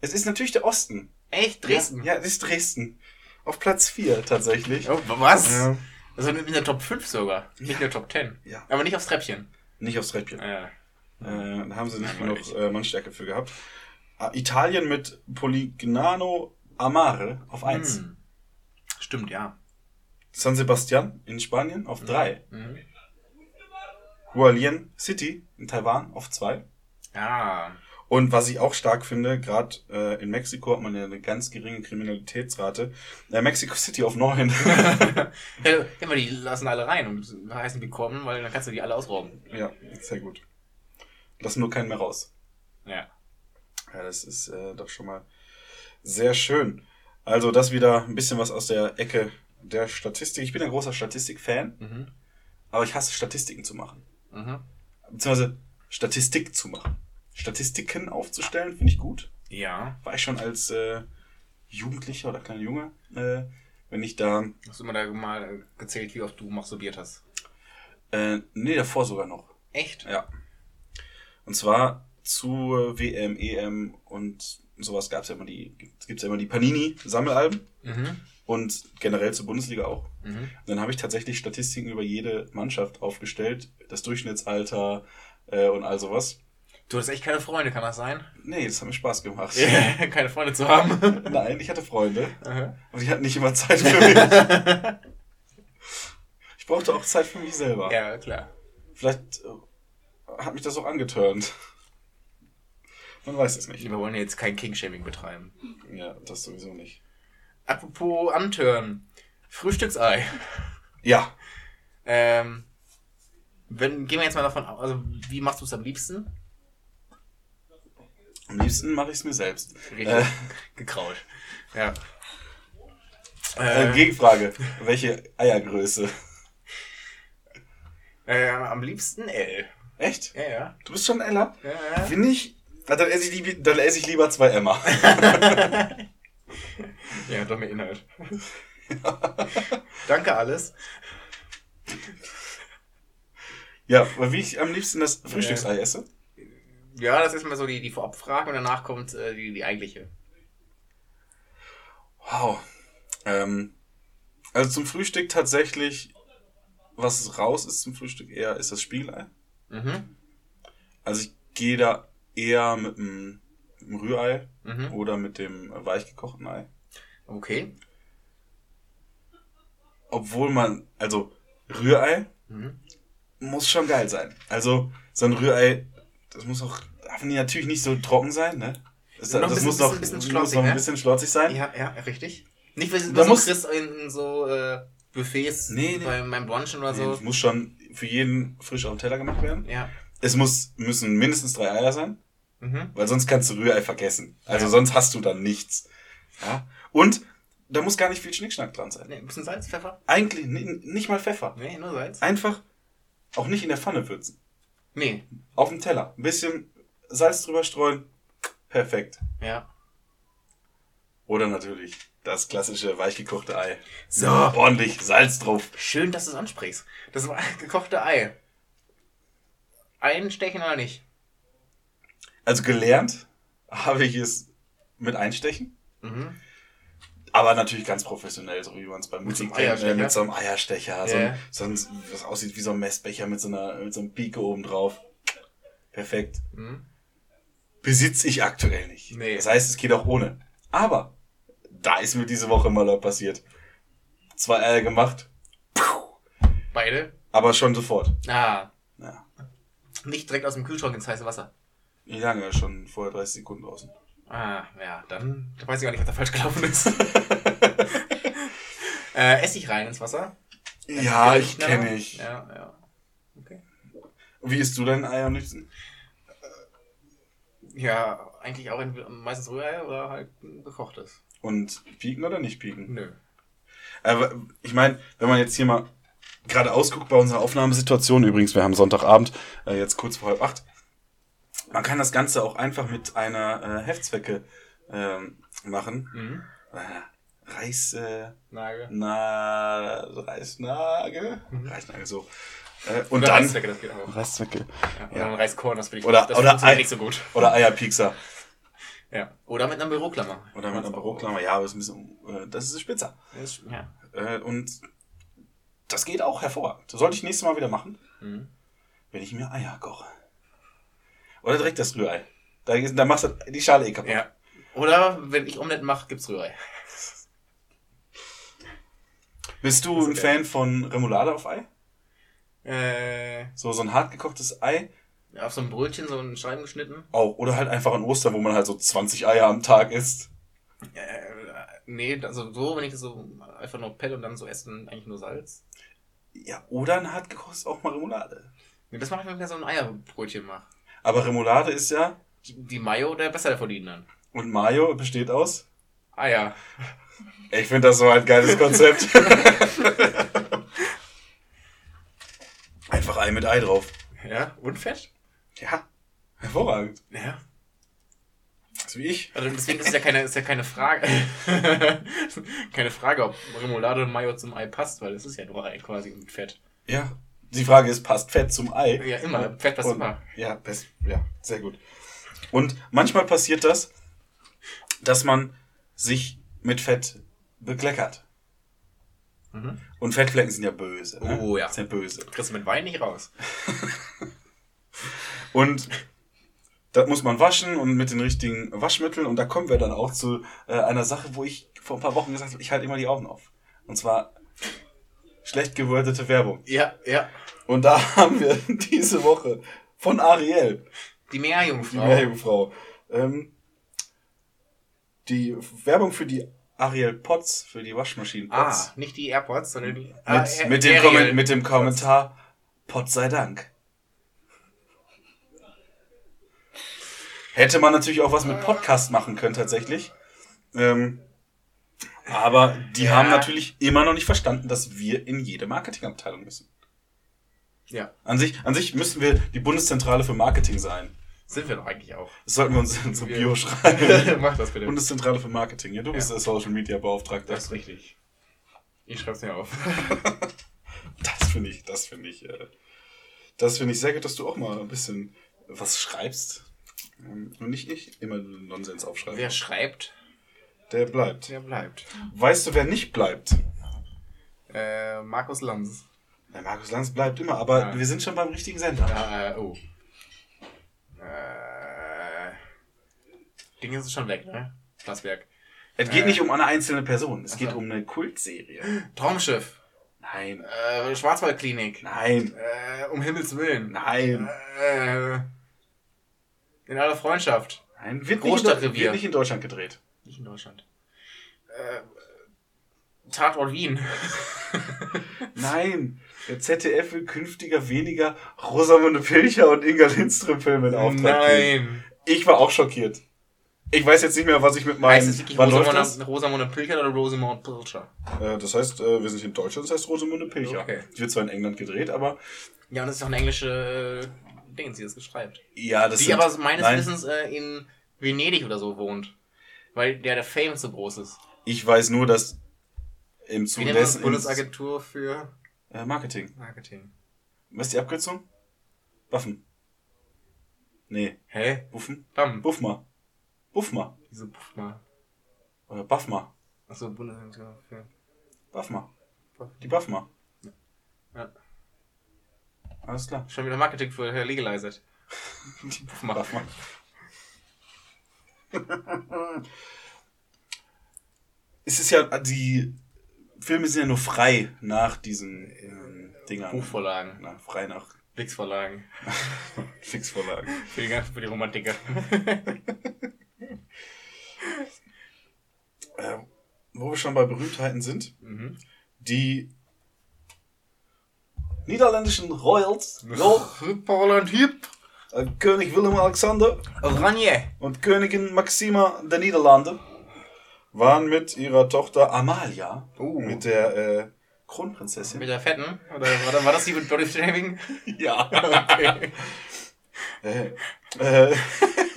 Es ist natürlich der Osten. Echt? Dresden? Ja, ja, es ist Dresden. Auf Platz 4 tatsächlich. Oh, was? Ja. Also in der Top 5 sogar. Nicht in der Top 10. Ja. Aber nicht aufs Treppchen. Nicht aufs Treppchen. Ja. Äh, da haben sie nicht genug äh, Mannstärke für gehabt. Ah, Italien mit Polignano Amare auf 1. Hm. Stimmt, ja. San Sebastian in Spanien auf 3. Mhm. Hualien City in Taiwan auf 2. Ja. Und was ich auch stark finde, gerade äh, in Mexiko hat man ja eine ganz geringe Kriminalitätsrate. Äh, Mexico City auf 9. ja, aber die lassen alle rein und heißen willkommen, weil dann kannst du die alle ausrauben. ja, sehr gut. Lassen nur keinen mehr raus. Ja. Ja, das ist äh, doch schon mal sehr schön. Also das wieder ein bisschen was aus der Ecke der Statistik. Ich bin ein großer Statistik-Fan, Mhm. aber ich hasse Statistiken zu machen. Mhm. Beziehungsweise Statistik zu machen. Statistiken aufzustellen, finde ich gut. Ja. War ich schon als äh, Jugendlicher oder kleiner Junge, äh, wenn ich da Hast du immer da mal gezählt, wie oft du masturbiert hast? Äh, nee, davor sogar noch. Echt? Ja. Und zwar zur WM, EM und sowas gab's ja immer die, gibt's ja immer die Panini-Sammelalben Mhm. und generell zur Bundesliga auch. Mhm. Dann habe ich tatsächlich Statistiken über jede Mannschaft aufgestellt, das Durchschnittsalter äh, und all sowas. Du hast echt keine Freunde, kann das sein? Nee, das hat mir Spaß gemacht. keine Freunde zu haben. Nein, ich hatte Freunde, Aha. aber die hatten nicht immer Zeit für mich. ich brauchte auch Zeit für mich selber. ja, klar. Vielleicht äh, hat mich das auch angeturnt. Man weiß es nicht. Wir wollen jetzt kein King-Shaming betreiben. Ja, das sowieso nicht. Apropos antören. Frühstücksei. Ja, Ähm, wenn, gehen wir jetzt mal davon aus, also wie machst du es am liebsten? Am liebsten mache ich es mir selbst. Richtig Äh, gekraut. Ja. äh, Äh, Gegenfrage. Welche Eiergröße? äh, am liebsten L. Echt? Ja, ja. Du bist schon ein Eller? ja, ja. Finde ich. Na, Dann esse ich, lieb, dann esse ich lieber zwei Emma. Ja, doch mehr Inhalt. Danke alles. Ja, aber wie ich am liebsten das Frühstücksei esse? Ja, das ist mal so die, die Vorabfrage und danach kommt äh, die, die eigentliche. Wow. Ähm, also zum Frühstück tatsächlich, was raus ist zum Frühstück eher, ist das Spiegelei. Mhm. Also ich gehe da eher mit dem, mit dem Rührei Mhm. oder mit dem weichgekochten Ei. Okay. Obwohl man, also Rührei Mhm. muss schon geil sein. Also so ein Rührei, das muss auch, darf natürlich nicht so trocken sein, ne? Das, Noch ein das bisschen- muss noch, bisschen- bisschen muss noch ein ne? bisschen schlotzig sein. Ja, ja, richtig. Nicht, weil Da du so muss- kriegst in so äh, Buffets Nee, nee. bei meinem Brunchen oder Nee, so. das muss schon für jeden frisch auf den Teller gemacht werden. Ja. Es muss, müssen mindestens drei Eier sein, Mhm. weil sonst kannst du Rührei vergessen. Also Ja. sonst hast du dann nichts. Ja? Und da muss gar nicht viel Schnickschnack dran sein. Nee, ein bisschen Salz, Pfeffer? Eigentlich ni- nicht mal Pfeffer. Nee, nur Salz. Einfach auch nicht in der Pfanne würzen. Nee. Auf dem Teller. Ein bisschen Salz drüber streuen. Perfekt. Ja. Oder natürlich das klassische weichgekochte Ei. So. Ordentlich Salz drauf. Schön, dass du es ansprichst. Das gekochte Ei. Einstechen oder nicht? Also gelernt habe ich es mit Einstechen. Mhm. Aber natürlich ganz professionell, so wie man es beim Mit so einem Musik kennt, äh, Eierstecher? mit so einem Eierstecher. So, Ja. ein, so ein, was aussieht wie so ein Messbecher mit so einer mit so einem Pike oben drauf. Perfekt. Mhm. Besitze ich aktuell nicht. Nee. Das heißt, es geht auch ohne. Aber da ist mir diese Woche mal passiert. Zwei Eier gemacht, Beide? aber schon sofort. Ah. Ja. Nicht direkt aus dem Kühlschrank ins heiße Wasser. Wie lange? Schon vorher 30 Sekunden draußen. Ah, ja, dann, dann weiß ich gar nicht, was da falsch gelaufen ist. äh, Essig rein ins Wasser. Ja, Geht ich kenne ich. Ja, ja. Okay. Wie isst du dein Ei am liebsten? Ja, eigentlich auch meistens Rührei oder halt gekochtes. Und pieken oder nicht pieken? Nö. Aber ich meine, wenn man jetzt hier mal gerade ausguckt bei unserer Aufnahmesituation, übrigens, wir haben Sonntagabend, äh, jetzt kurz vor halb acht, man kann das Ganze auch einfach mit einer äh, Heftzwecke ähm, machen. Mhm. Äh, Reis, äh, Nagel. na, Reisnagel? Reisnagel, so. Äh, und Oder dann Reiszwecke, das geht auch. Reiszwecke. Ja, oder Ja. ein Reiskorn, das finde ich Oder- das oder funktioniert Ei- nicht so gut. Oder Eierpiekser. Ja. Oder mit einer Büroklammer. Oder mit einer Büroklammer. Ja, aber das ist ein bisschen, äh, das ist spitzer. Das Ja. Äh, und das geht auch hervorragend. Das sollte ich nächstes Mal wieder machen, Mhm. wenn ich mir Eier koche. Oder direkt das Rührei. Da, da machst du die Schale eh kaputt. ja. Oder wenn ich Omelette mache, gibt's Rührei. Bist du ein. Fan von Remoulade auf Ei? Äh, So, so ein hart gekochtes Ei? auf so ein Brötchen so einen Scheiben geschnitten. Auch. Oder halt einfach an Ostern, wo man halt so 20 Eier am Tag isst. Äh, nee, also so, wenn ich das so einfach nur pelle und dann so esse, dann eigentlich nur Salz. Ja, oder ein hart gekochtes auch mal Remoulade. Nee, das mache ich, wenn ich so ein Eierbrötchen mache. Aber Remoulade ist ja, Die, Mayo, der besser verdient dann. und Mayo besteht aus. Eier. Ich finde das so ein geiles Konzept. Einfach Ei mit Ei drauf. Ja, und Fett? Ja, hervorragend. Ja. So wie ich. Also deswegen ist ja keine, ist ja keine Frage. keine Frage, ob Remoulade und Mayo zum Ei passt, weil es ist ja nur Ei quasi mit Fett. Ja, Die Frage ist, passt Fett zum Ei? Ja, immer. Fett passt Und- immer. Ja, best, ja, sehr gut. Und manchmal passiert das, dass man sich mit Fett bekleckert. Mhm. Und Fettflecken sind ja böse. Ne? Oh, ja. Sind böse. Kriegst du mit Wein nicht raus. Und das muss man waschen und mit den richtigen Waschmitteln. Und da kommen wir dann auch zu äh, einer Sache, wo ich vor ein paar Wochen gesagt habe, ich halte immer die Augen auf. Und zwar schlecht gewordete Werbung. Ja, ja. Und da haben wir diese Woche von Ariel, Die die Meerjungfrau. Meerjungfrau, ähm, die Werbung für die Ariel Pots, für die Waschmaschinen Pots. ah, nicht die AirPods, sondern die. mit, ah, mit, dem. Kommen, mit dem Kommentar, Pot sei Dank. Hätte man natürlich auch was mit Podcast machen können, tatsächlich. Ähm, aber die Ja. haben natürlich immer noch nicht verstanden, dass wir in jede Marketingabteilung müssen. Ja, An sich, an sich müssen wir die Bundeszentrale für Marketing sein. Sind wir doch eigentlich auch. Das sollten wir uns in Wir- Bio schreiben. Mach das bitte. Bundeszentrale für Marketing. Ja, du bist Ja. der Social Media Beauftragter. Das ist richtig. Ich schreib's mir auf. Das finde ich, das finde ich, äh, das finde ich sehr gut, dass du auch mal ein bisschen was schreibst. Ähm, Und nicht ich immer Nonsens aufschreiben. Wer schreibt, Der bleibt. der bleibt. Weißt du, wer nicht bleibt? Äh, Markus Lanz. Der Markus Lanz bleibt immer, aber Ja. wir sind schon beim richtigen Sender. Ja, äh, oh. Äh. Ding ist schon weg, ne? Plasberg. Es geht Äh. nicht um eine einzelne Person, es Ach geht um eine Kultserie. Traumschiff. Nein, Äh, Schwarzwaldklinik. nein, Äh, um Himmels Willen. nein, Äh, in aller Freundschaft. nein. Wird nicht, in, Großstadtrevier. wird nicht in Deutschland gedreht. Nicht in Deutschland. Äh, Tatort Wien. Nein, der ZDF will künftiger weniger Rosamunde Pilcher und Inga Lindström Filme in Auftrag geben. Nein. Ich war auch schockiert. Ich weiß jetzt nicht mehr, was ich mit meinem. Heißt es wirklich? Rosamunde, Rosamunde Pilcher oder Rosamund Pilcher? Äh, das heißt, äh, wir sind in Deutschland, das heißt Rosamunde Pilcher. Okay. Die wird zwar in England gedreht, aber Ja, und das ist auch eine englische äh, Ding, die das geschreibt. ja, das Die sind, aber meines nein, Wissens äh, in Venedig oder so wohnt. Weil der, der Fame so groß ist. Ich weiß nur, dass im Zuge dessen Bundesagentur für äh, Marketing. Marketing. Was ist die Abkürzung? Waffen. Nee, Hä? Buffen? Bam. Buffma. Buffma. Diese Puff mal. Oder Buffma. Achso, Bundesagentur für. Buffma. Die Buffma. Ja. Alles klar. Schon wieder Marketing für Herr Legalized. Die Puff mal. Buffma. es ist ja, die Filme sind ja nur frei nach diesen ähm, Dingern. Buchvorlagen. Na, frei nach Wix-Vorlagen. Fixvorlagen. Für die, für die Romantiker. äh, wo wir schon bei Berühmtheiten sind, mhm. die niederländischen Royals, ja, Poland Hip. äh, König Willem Alexander Oranje. und Königin Maxima der Niederlande waren mit ihrer Tochter Amalia, Oh. mit der äh, Kronprinzessin. Mit der Fetten? Oder war, das- war das die mit Body Shaming? ja. Okay. äh, äh,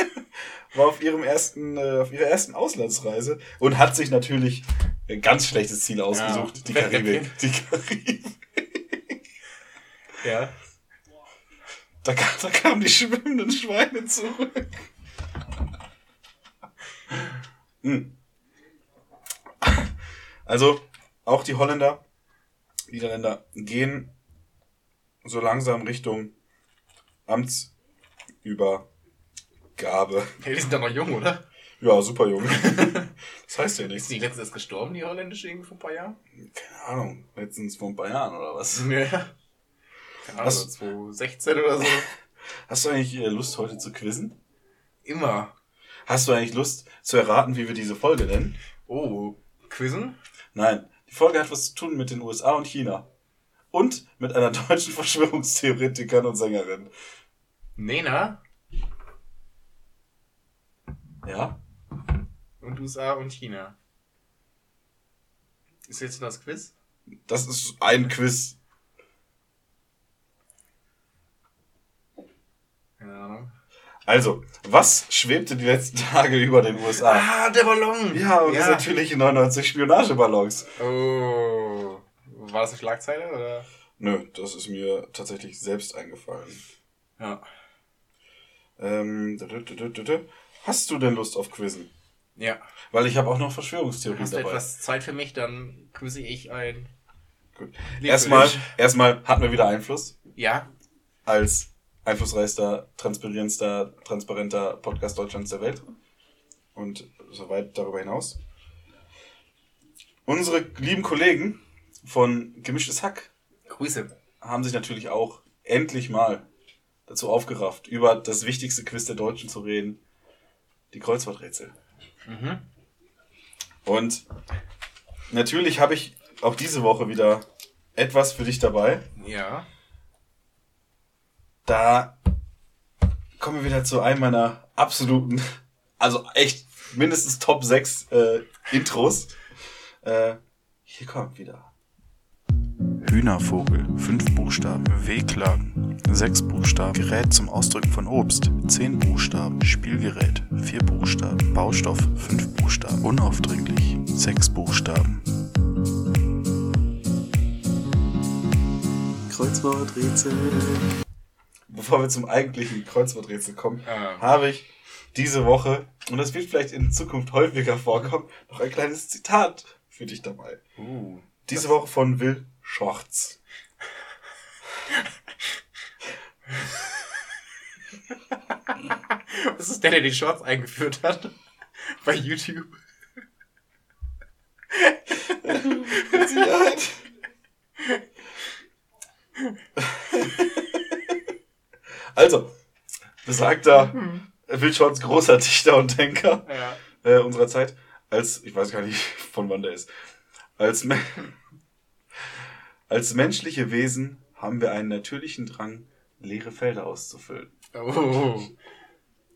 war auf ihrem ersten, äh, auf ihrer ersten Auslandsreise und hat sich natürlich ein ganz schlechtes Ziel ausgesucht, Ja. die Karibik. Die Karibik. Ja. Da, kam, da kamen die schwimmenden Schweine zurück. Hm. Also, auch die Holländer, Niederländer gehen so langsam Richtung Amtsübergabe. Hey, die sind doch noch jung, oder? Ja, super jung. Das heißt ja Ist nichts. die letzte ist gestorben, die holländische, irgendwie vor ein paar Jahren? Keine Ahnung, letztens vor ein paar Jahren oder was. Ja. Keine Ahnung, so 2016 oder so. Hast du eigentlich äh, Lust, heute zu quizzen? Immer. Hast du eigentlich Lust zu erraten, wie wir diese Folge nennen? Oh, Quizzen? Nein, die Folge hat was zu tun mit den USA und China. Und mit einer deutschen Verschwörungstheoretikerin und Sängerin. Nena Ja? und USA und China. Ist jetzt das Quiz? Das ist ein Quiz. Keine Ahnung. Also, was schwebte die letzten Tage über den USA? Ah, der Ballon! Ja, und das natürlich 99 Spionageballons. Oh. War das eine Schlagzeile oder? Nö, das ist mir tatsächlich selbst eingefallen. Ja. Ähm, hast du denn Lust auf Quizzen? Ja. Weil ich habe auch noch Verschwörungstheorien Hast du dabei. etwas Zeit für mich, dann quizze ich ein. Gut. Erstmal, erstmal hatten wir wieder Einfluss Ja. als einflussreichster, transparentster, transparenter Podcast Deutschlands der Welt. Und soweit darüber hinaus. Unsere lieben Kollegen von Gemischtes Hack Grüße. haben sich natürlich auch endlich mal dazu aufgerafft, über das wichtigste Quiz der Deutschen zu reden. Die Kreuzworträtsel. Mhm. Und natürlich habe ich auch diese Woche wieder etwas für dich dabei. Ja. Da kommen wir wieder zu einem meiner absoluten, also echt mindestens Top 6 äh, Intros. Äh, hier kommt wieder. Hühnervogel, fünf Buchstaben. Wehklagen, sechs Buchstaben. Gerät zum Ausdrücken von Obst, zehn Buchstaben. Spielgerät, vier Buchstaben. Baustoff, fünf Buchstaben. Unaufdringlich, sechs Buchstaben. Kreuzworträtsel. Bevor wir zum eigentlichen Kreuzworträtsel kommen, Ähm. habe ich diese Woche, und das wird vielleicht in Zukunft häufiger vorkommen, noch ein kleines Zitat für dich dabei. Uh. Diese Woche von Will Schwartz. Das ist der, der die Shorts eingeführt hat. Bei YouTube. Mit Sicherheit. also, besagter Will Schwartz, großer Dichter und Denker Ja. äh, unserer Zeit, als, ich weiß gar nicht, von wann der ist, als, Me als menschliche Wesen haben wir einen natürlichen Drang, leere Felder auszufüllen. Oh.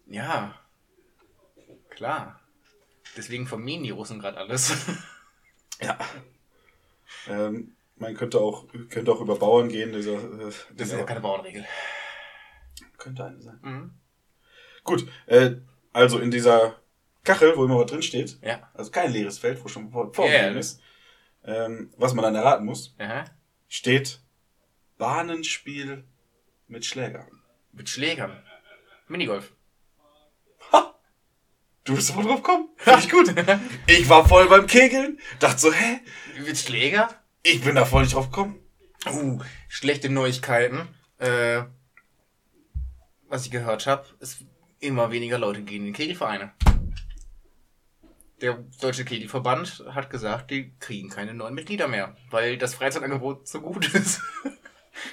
Ja. Klar. Deswegen vermieden die Russen gerade alles. Ja. Ähm, man könnte auch, könnte auch über Bauern gehen, dieser, äh, Das ist ja keine Bauernregel. Könnte eine sein. Mhm. Gut, äh, also in dieser Kachel, wo immer was drin steht, Ja. also kein leeres Feld, wo schon vorgegeben ja. ist, ähm, was man dann erraten muss, Aha. steht Bahnenspiel mit Schlägern. Mit Schlägern. Minigolf. Du bist sofort drauf gekommen? Finde ich gut. Ich war voll beim Kegeln, dachte so, hä? Mit Schläger? Ich bin da voll nicht drauf gekommen. Uh, schlechte Neuigkeiten. Äh, was ich gehört habe, ist immer weniger Leute gehen in Kegelvereine. Der Deutsche Kegelverband hat gesagt, die kriegen keine neuen Mitglieder mehr, weil das Freizeitangebot so gut ist.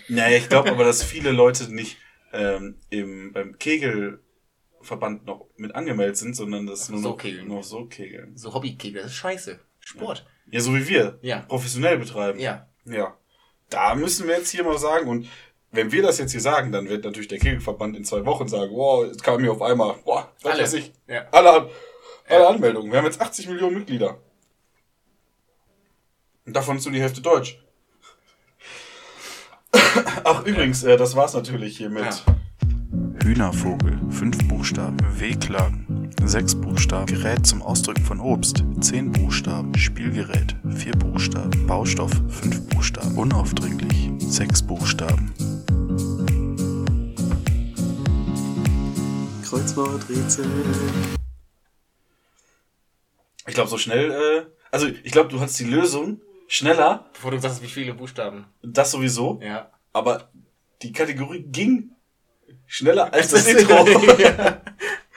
Naja, ich glaube aber, dass viele Leute nicht ähm, im, beim Kegelverband noch mit angemeldet sind, sondern das nur so noch, kegeln. noch so kegeln. So Hobbykegel, das ist scheiße. Sport. Ja, so wie wir. Ja. Professionell betreiben. Ja. Ja. Da müssen wir jetzt hier mal sagen, und wenn wir das jetzt hier sagen, dann wird natürlich der Kegelverband in zwei Wochen sagen, wow, es kam mir auf einmal, boah, was Alle. weiß ich, Ja. alle, alle Ja. Anmeldungen. Wir haben jetzt 80 Millionen Mitglieder. Und davon ist nur die Hälfte Deutsch. Ach, übrigens, äh, das war's natürlich hier mit Ja. Hühnervogel, fünf Buchstaben. Wehklagen, sechs Buchstaben. Gerät zum Ausdrücken von Obst, zehn Buchstaben. Spielgerät, vier Buchstaben. Baustoff, fünf Buchstaben. Unaufdringlich, sechs Buchstaben. Kreuzworträtsel. Ich glaube, so schnell, äh, also ich glaube, du hattest die Lösung schneller, Bevor du sagst, wie viele Buchstaben. das sowieso, Ja. aber die Kategorie ging schneller als das Intro. ja.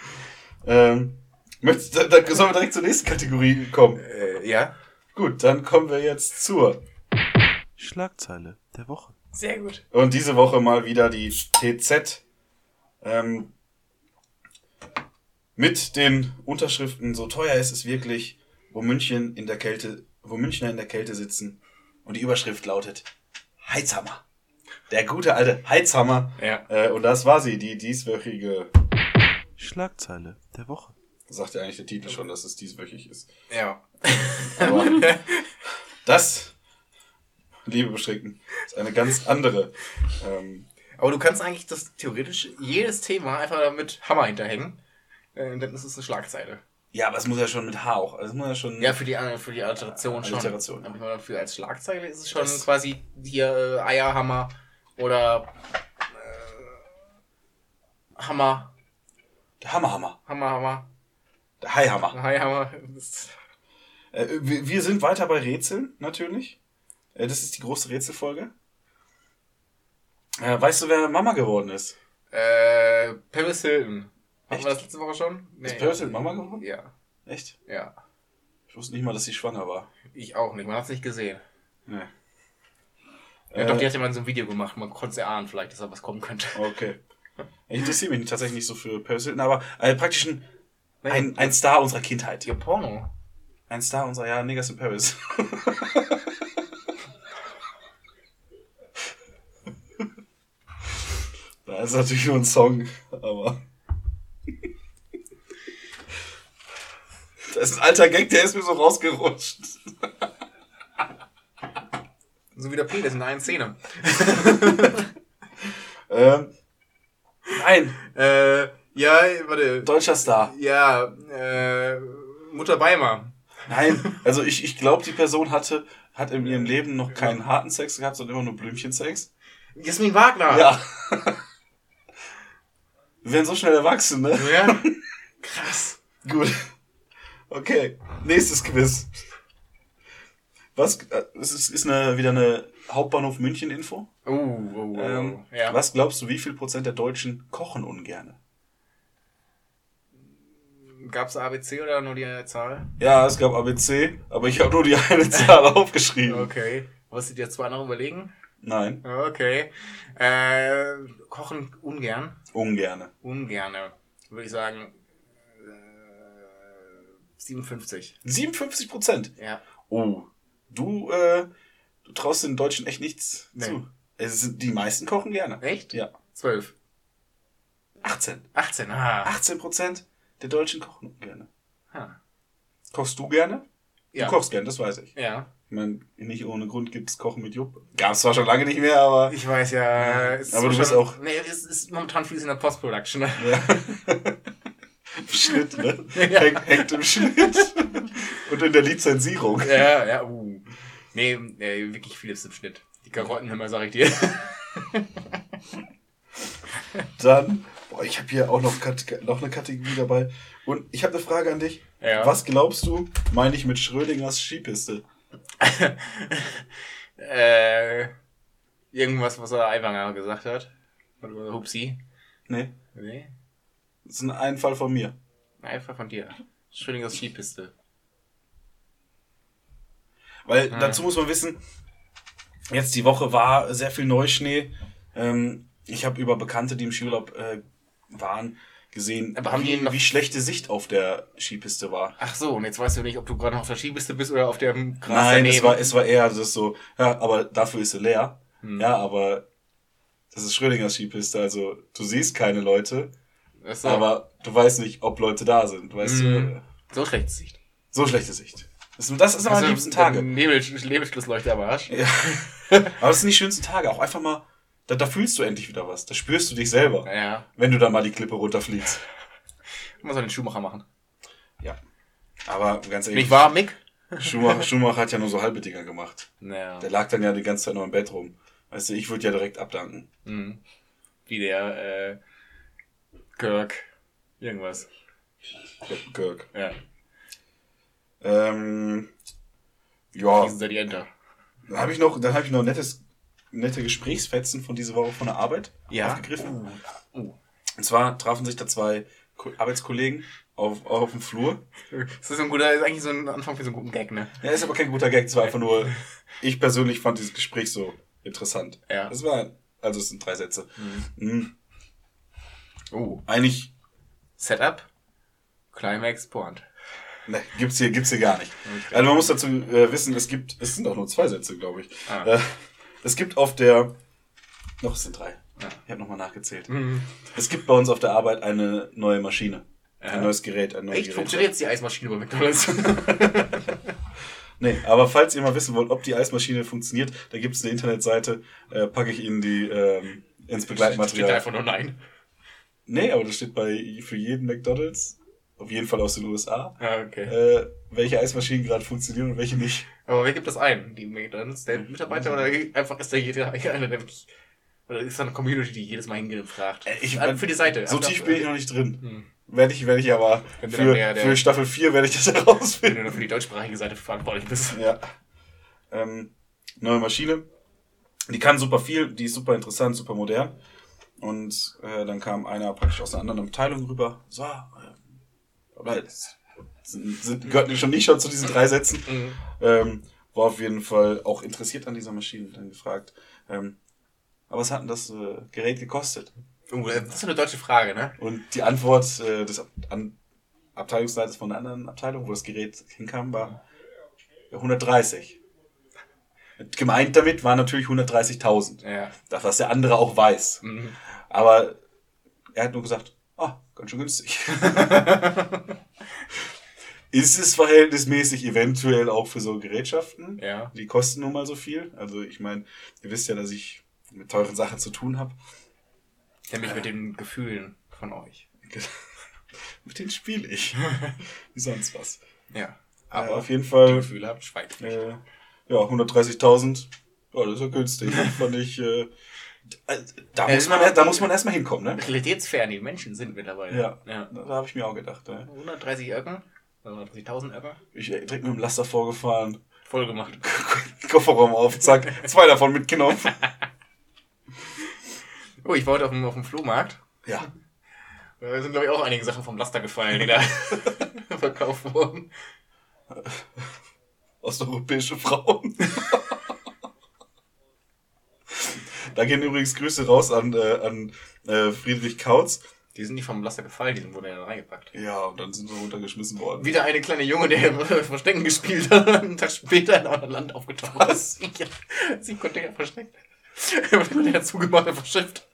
ähm, möchtest, da, da sollen wir direkt zur nächsten Kategorie kommen. Äh, ja. Gut, dann kommen wir jetzt zur Schlagzeile der Woche. Sehr gut. Und diese Woche mal wieder die TZ ähm, mit den Unterschriften So teuer ist es wirklich, wo München in der Kälte, wo Münchner in der Kälte sitzen. Und die Überschrift lautet Heizhammer. Der gute alte Heizhammer. Ja. Äh, und das war sie, die dieswöchige Schlagzeile der Woche. Sagt ja eigentlich der Titel schon, dass es dieswöchig ist. Ja. Aber das, liebe Beschränkten, ist eine ganz andere. Ähm, Aber du kannst eigentlich das theoretisch jedes Thema einfach mit Hammer hinterhängen. Äh, dann ist es eine Schlagzeile. Ja, aber es muss ja schon mit H auch. Also es muss ja schon. Ja, für die, äh, für die Alliteration schon. Alliteration. Aber für als Schlagzeile ist es schon Das- quasi hier äh, Eierhammer oder äh, Hammer, Der Hammerhammer. Hammer, Hammer, Der Haihammer. Heihammer. Das- Äh, wir, wir sind weiter bei Rätseln, natürlich. Äh, das ist die große Rätselfolge. Äh, weißt du, wer Mama geworden ist? Äh, Paris Hilton. Echt? wir das letzte Woche schon? Nee. Ist Hilton Mama geworden? Ja, Echt? ja. Ich wusste nicht mal, dass sie schwanger war. Ich auch nicht, man hat es nicht gesehen. Nee. Ja, Äh, doch, die hat ja mal in so ein Video gemacht, man konnte es erahnen vielleicht, dass da was kommen könnte. Okay. Ich interessiere mich tatsächlich nicht so für Paris Hilton, aber äh, praktisch ein, ein, ein Star unserer Kindheit. Ihr Porno. Ein Star unserer, ja, Niggas in Paris. da ist natürlich nur ein Song, aber. Das ist ein alter Gag, der ist mir so rausgerutscht. So wie der Penis in der einen Szene. Ähm, nein, Äh, ja, warte. deutscher Star. Ja, äh, Mutter Weimar. Nein, also ich, ich glaube, die Person hatte, hat in ihrem Leben noch keinen harten Sex gehabt, sondern immer nur Blümchensex. Jasmin Wagner. Ja. Wir werden so schnell erwachsen, ne? Ja. Krass. Gut. Okay, nächstes Quiz. Was, äh, es ist, ist eine, wieder eine Hauptbahnhof München-Info. Oh, oh, oh. Ähm, ja. Was glaubst du, wie viel Prozent der Deutschen kochen ungerne? Gab's ABC oder nur die Zahl? Ja, es gab ABC, aber ich habe nur die eine Zahl aufgeschrieben. Okay. Was sind jetzt zwei noch überlegen? Nein, Okay. Äh, kochen ungern. ungerne. Ungerne. Würde ich sagen. Äh, 57. 57 Prozent. Ja. Oh, du, äh, du traust den Deutschen echt nichts Nee. zu. Es sind, die meisten kochen gerne. Echt? Ja. 12. 18. 18. Ah. 18 Prozent der Deutschen kochen gerne. Ah. Kochst du gerne? Ja. Du kochst gerne, das weiß ich. Ja. Ich meine, nicht ohne Grund gibt's Kochen mit Jupp. Gab's zwar schon lange nicht mehr, aber. Ich weiß ja. Aber du bist auch- Nee, es ist momentan viel in der Post-Production. Ja. Im Schnitt, ne? Ja. Hängt, hängt im Schnitt. Und in der Lizenzierung. ja, ja, uh. Nee, nee, wirklich vieles im Schnitt. Die Karottenhimmer, sag ich dir. Dann, boah, ich habe hier auch noch, noch eine Kategorie dabei. Und ich habe eine Frage an dich. Ja. Was glaubst du, meine ich mit Schrödingers Skipiste? äh, irgendwas, was er Aiwanger gesagt hat. Oder Hupsi. Nee, Nee. Das ist ein Einfall von mir. Einfach von dir. Schrödingers Skipiste. Weil Ah. dazu muss man wissen, jetzt die Woche war sehr viel Neuschnee. Ähm, ich habe über Bekannte, die im Skiurlaub äh, waren, gesehen, Aber haben die wie, noch- wie schlecht die Sicht auf der Skipiste war. Ach so, und jetzt weißt du nicht, ob du gerade noch auf der Skipiste bist oder auf dem Gras Nein, es war, es war eher das so, ja, aber dafür ist sie leer. Hm. Ja, aber das ist Schrödingers Skipiste, also du siehst keine Leute, Ach so. aber du weißt nicht, ob Leute da sind. Weißt Hm. du, so schlechte Sicht. so schlechte Sicht. Das, das ist aber die liebsten Tage. Nebel, Nebelschlussleuchte am Arsch. Ja. aber das sind die schönsten Tage. Auch einfach mal, da, da fühlst du endlich wieder was. Da spürst du dich selber, Ja. wenn du da mal die Klippe runterfliegst. Muss man den Schuhmacher machen. Ja. Aber ganz ehrlich, Nicht wahr, Mick? Schumacher, Schumacher hat ja nur so halbe Dinger gemacht. Naja. Der lag dann ja die ganze Zeit noch im Bett rum. Weißt du, ich würde ja direkt abdanken. Mhm. Wie der, äh, Kirk. Irgendwas. Kirk. Ja. Ähm, ja, die Enter. dann habe ich noch, dann habe ich noch nettes, nette Gesprächsfetzen von dieser Woche von der Arbeit Ja. aufgegriffen. Uh. Und zwar trafen sich da zwei Ko Arbeitskollegen auf, auf dem Flur. Das ist ein guter, ist eigentlich so ein Anfang für so einen guten Gag, ne? Ja, ist aber kein guter Gag, es war einfach nur, ich persönlich fand dieses Gespräch so interessant. Ja. Es war, also es sind drei Sätze. Mhm. Uh. Eigentlich, Setup. Climax, Point. ne, gibt's hier, gibt's hier gar nicht. Also man muss dazu äh, wissen, es gibt, es sind auch nur zwei Sätze, glaube ich. Ah. Äh, es gibt auf der, noch, es sind drei. Ja. Ich habe nochmal nachgezählt. Mhm. Es gibt bei uns auf der Arbeit eine neue Maschine. Ja. Ein neues Gerät, ein neues Echt? Gerät. Funktioniert jetzt die Eismaschine bei McDonalds? Nee, aber falls ihr mal wissen wollt, ob die Eismaschine funktioniert, da gibt es eine Internetseite, äh, packe ich Ihnen die ähm, ins Steht Begleitmaterial. einfach nur nein. Nee, aber das steht bei für jeden McDonalds auf jeden Fall aus den USA, Ja, okay. äh, welche Eismaschinen gerade funktionieren und welche nicht. Aber wer gibt das ein? Die McDonalds, der Mitarbeiter oder einfach ist da jeder einer, der wirklich, oder ist da eine Community, die jedes Mal hingeht und fragt? Äh, ich- Also für die Seite. So tief bin ich noch nicht drin. Hm. Werde ich, werde ich aber für, der- der- für Staffel 4 werde ich das Wenn du herausfinden. nur für die deutschsprachige Seite verantwortlich bist. Ja. Ähm, neue Maschine. Die kann super viel, die ist super interessant, super modern. Und äh, dann kam einer praktisch aus einer anderen Abteilung rüber. So, äh, oder sind, sind, gehörten schon nicht schon zu diesen drei Sätzen. Mhm. Ähm, war auf jeden Fall auch interessiert an dieser Maschine, dann gefragt. Ähm, aber was hat denn das äh, Gerät gekostet? Uh, das ist eine deutsche Frage, ne? Und die Antwort äh, des Ab an Abteilungsleiters von einer anderen Abteilung, wo das Gerät hinkam, war 130. Gemeint damit war natürlich 130.000. Ja. Das, was der andere auch weiß. Mhm. Aber er hat nur gesagt, ah, ganz schön günstig. Ist es verhältnismäßig eventuell auch für so Gerätschaften? Ja. Die kosten nun mal so viel. Also ich meine, ihr wisst ja, dass ich mit teuren Sachen zu tun habe. Nämlich mit den Gefühlen von euch. mit denen spiele ich. Wie sonst was. Ja. Aber Aber auf jeden die Fall, Gefühle habt, schweigt nicht. äh, ja, 130.000. Ja, das ist ja günstig. Fand ich, äh, da, muss man, da muss man erstmal hinkommen, ne? Realitätsfern die Menschen sind mittlerweile. Ja. ja. Da, da habe ich mir auch gedacht. Ne? 130 Öcken, 130.000 Öcken, Ich äh, direkt mit dem Laster vorgefahren, voll gemacht. Kofferraum auf, zack, zwei davon mitgenommen. Oh, ich war heute auf dem, auf dem Flohmarkt. Ja. Da sind, glaube ich, auch einige Sachen vom Laster gefallen, die da verkauft wurden. Osteuropäische Frauen. da gehen übrigens Grüße raus an, äh, an äh, Friedrich Kautz. Die sind nicht vom Laster gefallen, die wurden ja reingepackt. Ja, und dann sind sie runtergeschmissen worden. Wieder eine kleine Junge, der Verstecken gespielt hat, einen Tag später in einem anderen Land aufgetaucht Was? ist. Ja, sich Container versteckt. Und der zugemacht und verschifft.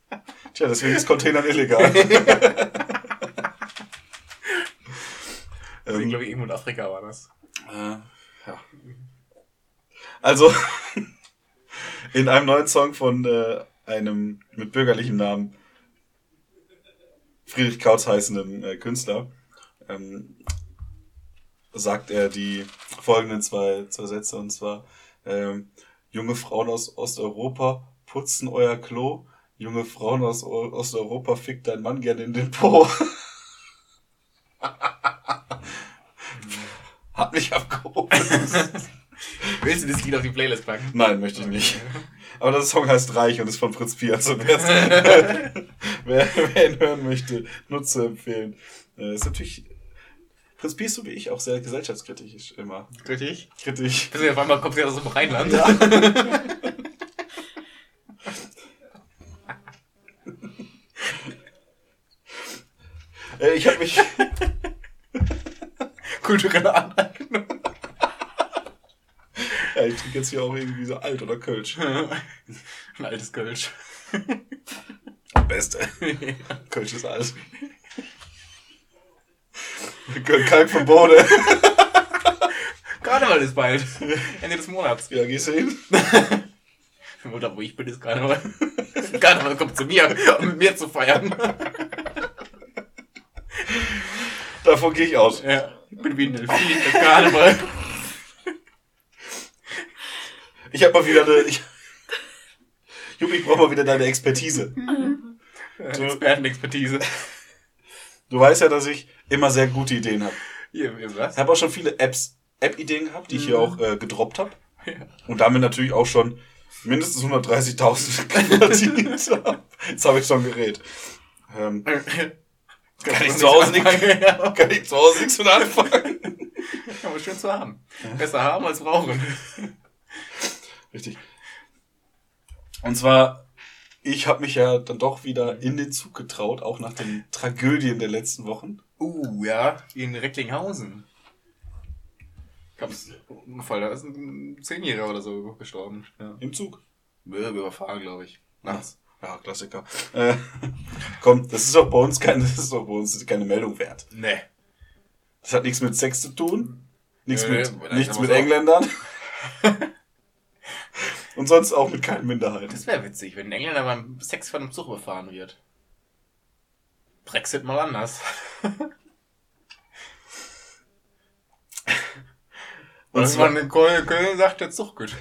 Tja, deswegen ist Containern illegal. Deswegen, ähm, glaube ich, irgendwo in Afrika war das. Äh, ja. Also, in einem neuen Song von äh, einem mit bürgerlichem Namen Friedrich Kautz heißenden äh, Künstler ähm, sagt er die folgenden zwei, zwei Sätze und zwar ähm, junge Frauen aus Osteuropa putzen euer Klo, junge Frauen aus O- Osteuropa fickt dein Mann gerne in den Po. Hat mich abgehoben. Willst du das Lied auf die Playlist packen? Nein, möchte ich nicht. Aber das Song heißt Reich und ist von Fritz Piaz. Und wer, wer, ihn hören möchte, nur zu empfehlen. Äh, ist natürlich Fritz Piaz, so wie ich, auch sehr gesellschaftskritisch immer. Richtig. Kritisch. Bis auf einmal kommt sie aus dem Rheinland. Äh, ich habe mich, Kulturelle Aneignung. Ja, ich trinke jetzt hier auch irgendwie so alt oder Kölsch. Ein altes Kölsch. Beste. Kölsch ist alt. Kalk vom Bode. Karneval ist bald. Ende des Monats. Ja, gehst du hin? Oder wo ich bin, ist Karneval. Karneval kommt zu mir, um mit mir zu feiern. Davon gehe ich aus. Ja. Ich bin wie ein Delfin, Karneval. Ich habe mal wieder eine. Ich, Jupp, ich brauche mal wieder deine Expertise. Expertenexpertise. Du weißt ja, dass ich immer sehr gute Ideen habe. Ich habe auch schon viele Apps, App-Ideen gehabt, die ich hier auch äh, gedroppt habe. Ja. Und damit natürlich auch schon mindestens 130.000 verdient habe. Jetzt habe ich schon gerät. Ähm, kann ich zu Hause nichts Ja, kann ich zu Hause nichts mit anfangen. aber schön zu haben. Besser haben als brauchen. Richtig. Und zwar, ich habe mich ja dann doch wieder in den Zug getraut, auch nach den Tragödien der letzten Wochen. Uh, ja, in Recklinghausen. Gab's einen Unfall, da ist ein Zehnjähriger oder so gestorben. Ja. Im Zug. Ja, überfahren, glaube ich. Nachts. Ja, Klassiker. Äh, komm, das ist doch bei uns keine, das ist doch bei uns keine Meldung wert. Nee. Das hat nichts mit Sex zu tun, nichts Nö, mit, nichts mit. Engländern. Und sonst auch mit keinen Minderheiten. Das wäre witzig, wenn ein Engländer beim Sex von einem Zug befahren wird. Brexit mal anders. Und zwar in Köln sagt, der Zug gut.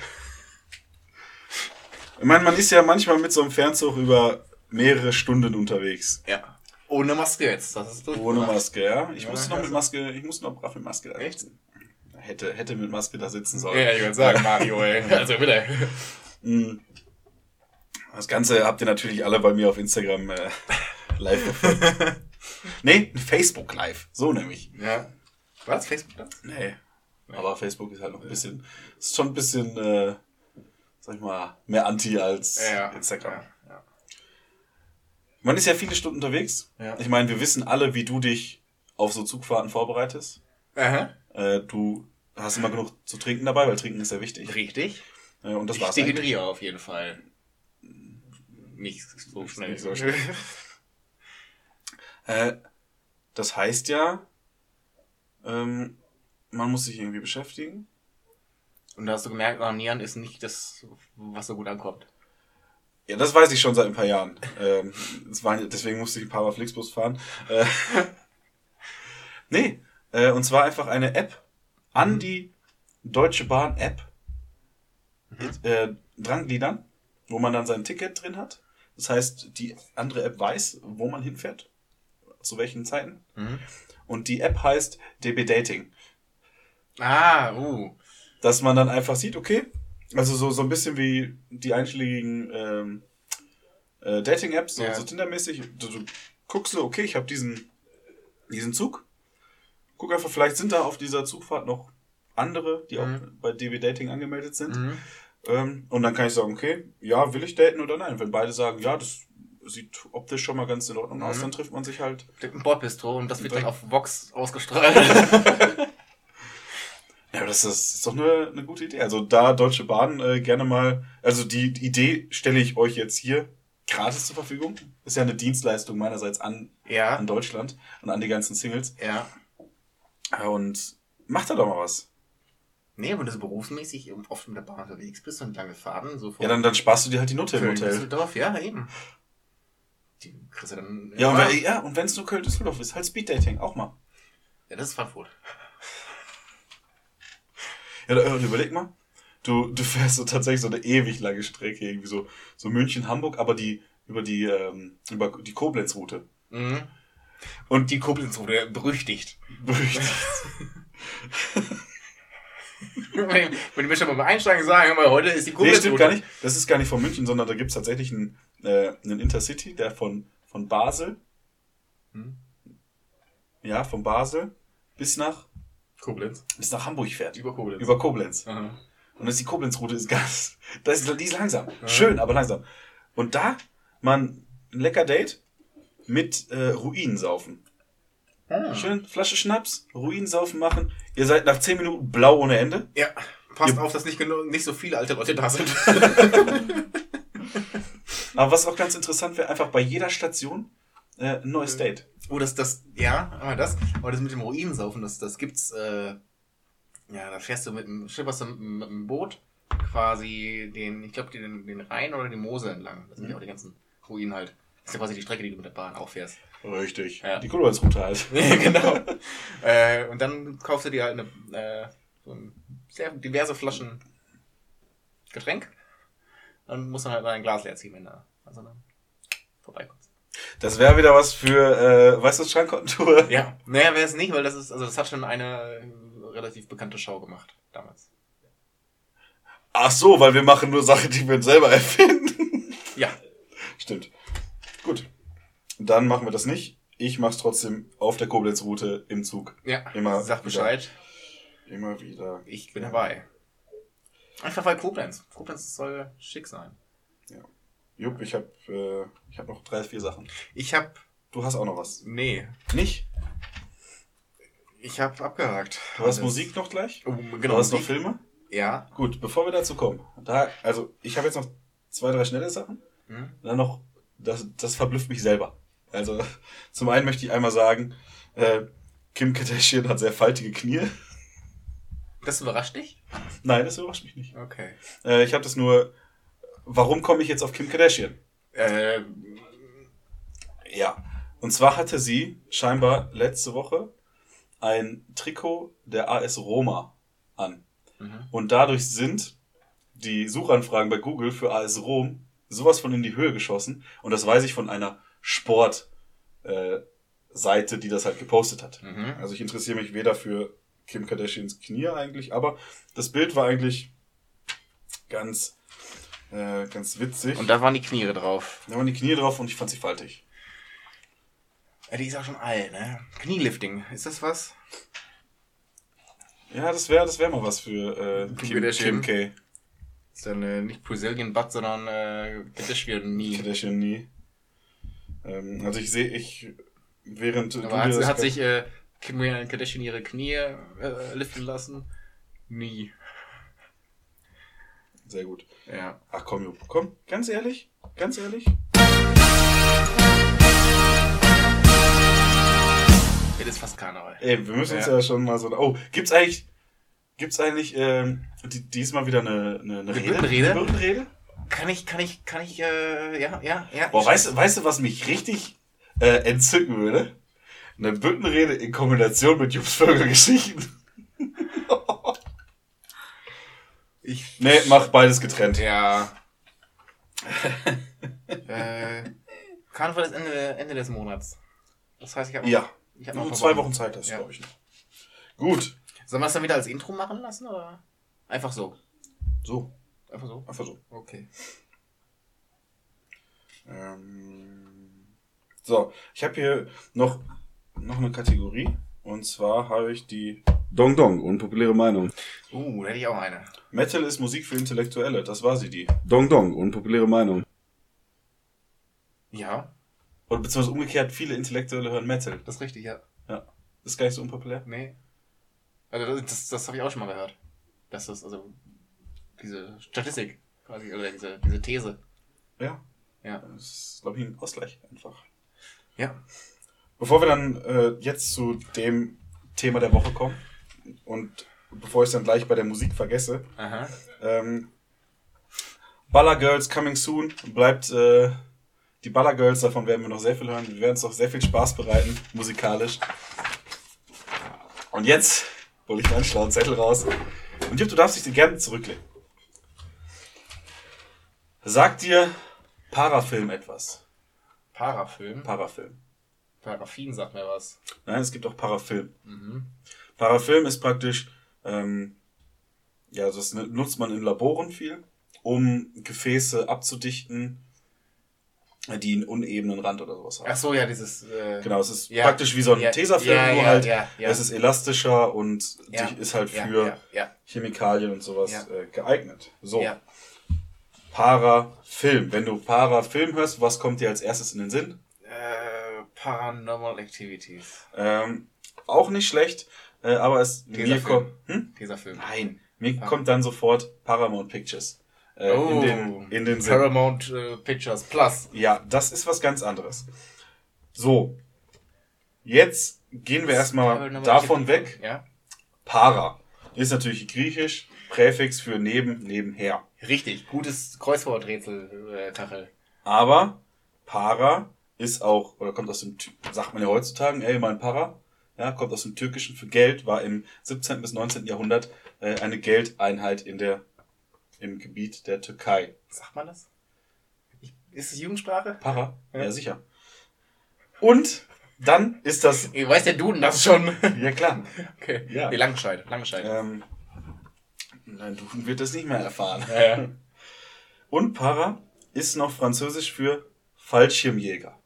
Ich meine, man ist ja manchmal mit so einem Fernzug über mehrere Stunden unterwegs. Ja. Ohne Maske jetzt. Das ist Ohne Maske, ja. Ich ja, musste noch mit Maske, ich muss noch brav mit Maske da. Echt? Sind. Hätte, hätte mit Maske da sitzen sollen. Ja, ich würde sagen, Mario, ey. Also bitte. Mm. Das Ganze habt ihr natürlich alle bei mir auf Instagram äh, live verfolgt. nee, Facebook live. So nämlich. Ja. Was? Facebook das? Nee. Aber Facebook ist halt noch ein bisschen, ist schon ein bisschen, äh, sag ich mal, mehr Anti als Instagram. Ja, ja. Man ist ja viele Stunden unterwegs. Ja. Ich meine, wir wissen alle, wie du dich auf so Zugfahrten vorbereitest. Aha. Äh, du hast immer genug zu trinken dabei, weil trinken ist ja wichtig. Richtig. Äh, und das ich war's eigentlich. dehydriere auf jeden Fall. Nicht so schnell. nicht so schnell. Äh, das heißt ja, ähm, man muss sich irgendwie beschäftigen. Und da hast du gemerkt, Ornieren ist nicht das, was so gut ankommt. Ja, das weiß ich schon seit ein paar Jahren. Ähm, war, deswegen musste ich ein paar Mal Flixbus fahren. Äh, nee, äh, und zwar einfach eine App an die Deutsche Bahn App äh, drangliedern, wo man dann sein Ticket drin hat. Das heißt, die andere App weiß, wo man hinfährt, zu welchen Zeiten. Mhm. Und die App heißt DB Dating. Ah, uh. dass man dann einfach sieht, okay, also so, so ein bisschen wie die einschlägigen ähm, äh, Dating-Apps, so, Ja. so Tinder-mäßig. Du, du guckst so, okay, ich habe diesen, diesen Zug. Guck einfach, vielleicht sind da auf dieser Zugfahrt noch andere, die auch Mhm. bei DB Dating angemeldet sind. Mhm. Ähm, und dann kann ich sagen, okay, ja, will ich daten oder nein? Wenn beide sagen, ja, das sieht optisch schon mal ganz in Ordnung aus, Mhm. dann trifft man sich halt. Ein Bordbistro und das wird dann auf Vox ausgestrahlt. Ja, das ist, das ist doch eine, eine gute Idee. Also da Deutsche Bahn äh, gerne mal, also die, die Idee stelle ich euch jetzt hier gratis zur Verfügung. Ist ja eine Dienstleistung meinerseits an, ja. an Deutschland und an die ganzen Singles. Ja. Und macht da doch mal was. Nee, wenn du so berufsmäßig oft mit der Bahn unterwegs bist und lange Fahrten, so Ja, dann, dann sparst du dir halt die Note im Hotel. Düsseldorf, ja, eben. Die kriegst du dann. Ja, und wenn, ja, und wenn es nur Köln-Düsseldorf ist, halt Speeddating, auch mal. ja, das ist Frankfurt. Ja, da- überleg mal. Du, du fährst so tatsächlich so eine ewig lange Strecke, irgendwie so, so München-Hamburg, aber die, über die, ähm, über die Koblenz-Route. Mhm. Und die Koblenz-Route berüchtigt. Berüchtigt. wenn wenn die Menschen mal einsteigen sagen, hör mal, heute ist die Nee, Koblenz-Route. stimmt gar nicht. Das ist gar nicht von München, sondern da gibt's tatsächlich einen, äh, einen Intercity, der von, von Basel, Hm? ja, von Basel bis nach, Koblenz. bis nach Hamburg fährt. Über Koblenz. Über Koblenz. Aha. Und das ist die Koblenz-Route, ist ganz, das ist, die ist langsam. Schön, aber langsam. Und da, man, ein lecker Date mit äh, Ruinensaufen. Ah. Schön Flasche Schnaps, Ruinensaufen machen. Ihr seid nach 10 Minuten blau ohne Ende. Ja, passt Ja. auf, dass nicht, genug, nicht so viele alte Leute da sind. Aber was auch ganz interessant wäre, einfach bei jeder Station äh, ein neues Date. Oh, das, das, ja, aber das, aber das mit dem Ruinensaufen, das, das gibt's, äh, ja, da fährst du mit dem, schipperst du mit, dem- mit dem Boot quasi den, ich glaube, den, den Rhein oder die Mosel entlang. Das sind ja auch die ganzen Ruinen halt. Das ist ja quasi die Strecke, die du mit der Bahn auch fährst. Richtig. Ja. Die Koblenz-Route halt. genau. äh, und dann kaufst du dir halt eine, äh, so ein, sehr diverse Flaschen Getränk und musst dann halt ein Glas leer ziehen, wenn du also dann vorbeikommst. Das wäre wieder was für, äh, weißt du, Schrankkontur? Ja, naja, wäre es nicht, weil das ist, also das hat schon eine äh, relativ bekannte Show gemacht damals. Ach so, weil wir machen nur Sachen, die wir uns selber erfinden. Ja. Gut. Dann machen wir das nicht. Ich mach's trotzdem auf der Koblenz-Route im Zug. Ja, Immer sag wieder. Bescheid. Immer wieder. Ich bin dabei. Einfach weil Koblenz. Koblenz soll schick sein. Jupp, ich hab, äh, ich hab noch drei, vier Sachen. Ich hab, Du hast auch noch was. nee, Nicht? ich hab abgehakt. Du hast. Musik noch gleich? Oh, Du genau. hast noch. Filme? Ja. Gut, bevor wir dazu kommen. Da, also, ich habe jetzt noch zwei, drei schnelle Sachen. Hm? Dann noch, das, das verblüfft mich selber. Also, zum einen möchte ich einmal sagen, äh, Kim Kardashian hat sehr faltige Knie. Das überrascht dich? Nein, das überrascht mich nicht. Okay. Äh, ich habe das nur, warum komme ich jetzt auf Kim Kardashian? Äh, Ja. Und zwar hatte sie scheinbar letzte Woche ein Trikot der AS Roma an. Mhm. Und dadurch sind die Suchanfragen bei Google für AS Rom sowas von in die Höhe geschossen. Und das weiß ich von einer Sport äh, Seite, die das halt gepostet hat. Mhm. Also ich interessiere mich weder für Kim Kardashians Knie eigentlich, aber das Bild war eigentlich ganz, äh, ganz witzig. Und da waren die Knie drauf. da waren die Knie drauf und ich fand sie faltig. Ja, die ist auch schon alt, ne? Knielifting, ist das was? Ja, das wäre das wär mal was für äh, Kim Kim, K. Ist dann äh, nicht Brazilian Butt, sondern äh, Kardashian Knee. Kardashian nie. Ähm, also ich sehe, ich während Aber hat, hat sich äh, Kim Kardashian ihre Knie äh, liften lassen? Nie. sehr gut. Ja. Ach komm, Jupp, komm, ganz ehrlich, ganz ehrlich. Das ist fast Karneval. Ey, wir müssen uns Ja. ja schon mal so. Oh, gibt's eigentlich, gibt's eigentlich ähm, die, diesmal wieder eine, eine, eine Rede? Büttenrede? Eine Büttenrede? Kann ich, kann ich, kann ich, äh, ja, ja, ja. Boah, weißt, du- weißt du, was mich richtig äh, entzücken würde? Eine Büttenrede in Kombination mit Jupps Vögelgeschichten. ich, Nee, mach beides getrennt. Ja. äh, Karneval ist Ende, Ende des Monats. Das heißt, ich habe Ja. ich hab Nur noch ein zwei Wochen Zeit hast du, Ja. glaube ich, noch. Gut. Sollen wir es dann wieder als Intro machen lassen oder einfach so? So, Einfach so. einfach so. Okay. Ähm, so, ich habe hier noch, noch eine Kategorie. Und zwar habe ich die Dong Dong, unpopuläre Meinung. Uh, da hätte ich auch eine. Metal ist Musik für Intellektuelle, das war sie, die. Dong Dong, unpopuläre Meinung. Ja, Oder beziehungsweise umgekehrt, viele Intellektuelle hören Metal. das ist richtig, ja. Ja. Ist gar nicht so unpopulär. Nee. Also das, das, habe ich auch schon mal gehört. Dass das, also, diese Statistik quasi, oder diese, diese These. Ja. Ja. Das ist, glaube ich, ein Ausgleich einfach. Ja. Bevor wir dann äh, jetzt zu dem Thema der Woche kommen und bevor ich es dann gleich bei der Musik vergesse, Aha. ähm, Baller Girls Coming Soon bleibt äh, die Baller Girls, davon werden wir noch sehr viel hören. Wir werden uns noch sehr viel Spaß bereiten, musikalisch. Und jetzt hole ich meinen schlauen Zettel raus. Und Jupp, du darfst dich gerne zurücklegen. Sagt dir Parafilm etwas? Parafilm. Parafilm. Paraffin sagt mir was. Nein, es gibt auch Parafilm. Mhm. Parafilm ist praktisch, ähm, ja, das nutzt man in Laboren viel, um Gefäße abzudichten, die einen unebenen Rand oder sowas haben. Ach so, ja, dieses. Äh, Genau, es ist Ja. praktisch wie so ein Ja, Tesafilm, ja, nur halt, es ist elastischer und ist halt für Chemikalien und sowas äh, geeignet. So, ja. Parafilm. Wenn du Parafilm hörst, was kommt dir als erstes in den Sinn? Äh, Paranormal Activities. Ähm, auch nicht schlecht, äh, aber es mir Tesafilm. kommt, hm? Dieser Film. Nein, mir Ah. kommt dann sofort Paramount Pictures äh, in den, in den. Oh. Paramount äh, Pictures Plus. Ja, das ist was ganz anderes. So, jetzt gehen wir erstmal davon weg. Ja. Para ist natürlich griechisch, Präfix für neben, nebenher. Richtig. Gutes Kreuzworträtsel, äh, Kachel. Aber Para ist auch, oder kommt aus dem, sagt man ja heutzutage, ey, mein Para, ja, kommt aus dem Türkischen für Geld, war im 17. bis 19. Jahrhundert äh, eine Geldeinheit in der, im Gebiet der Türkei. Sagt man das? Ist es Jugendsprache? Para? Ja, Ja. sicher. Und dann ist das, weiß der Duden das schon. ja klar, okay. Ja. Nee, Langenscheid. Langenscheid. ähm, nein, du wird das nicht mehr erfahren. Ja, ja. Und Para ist noch französisch für Fallschirmjäger.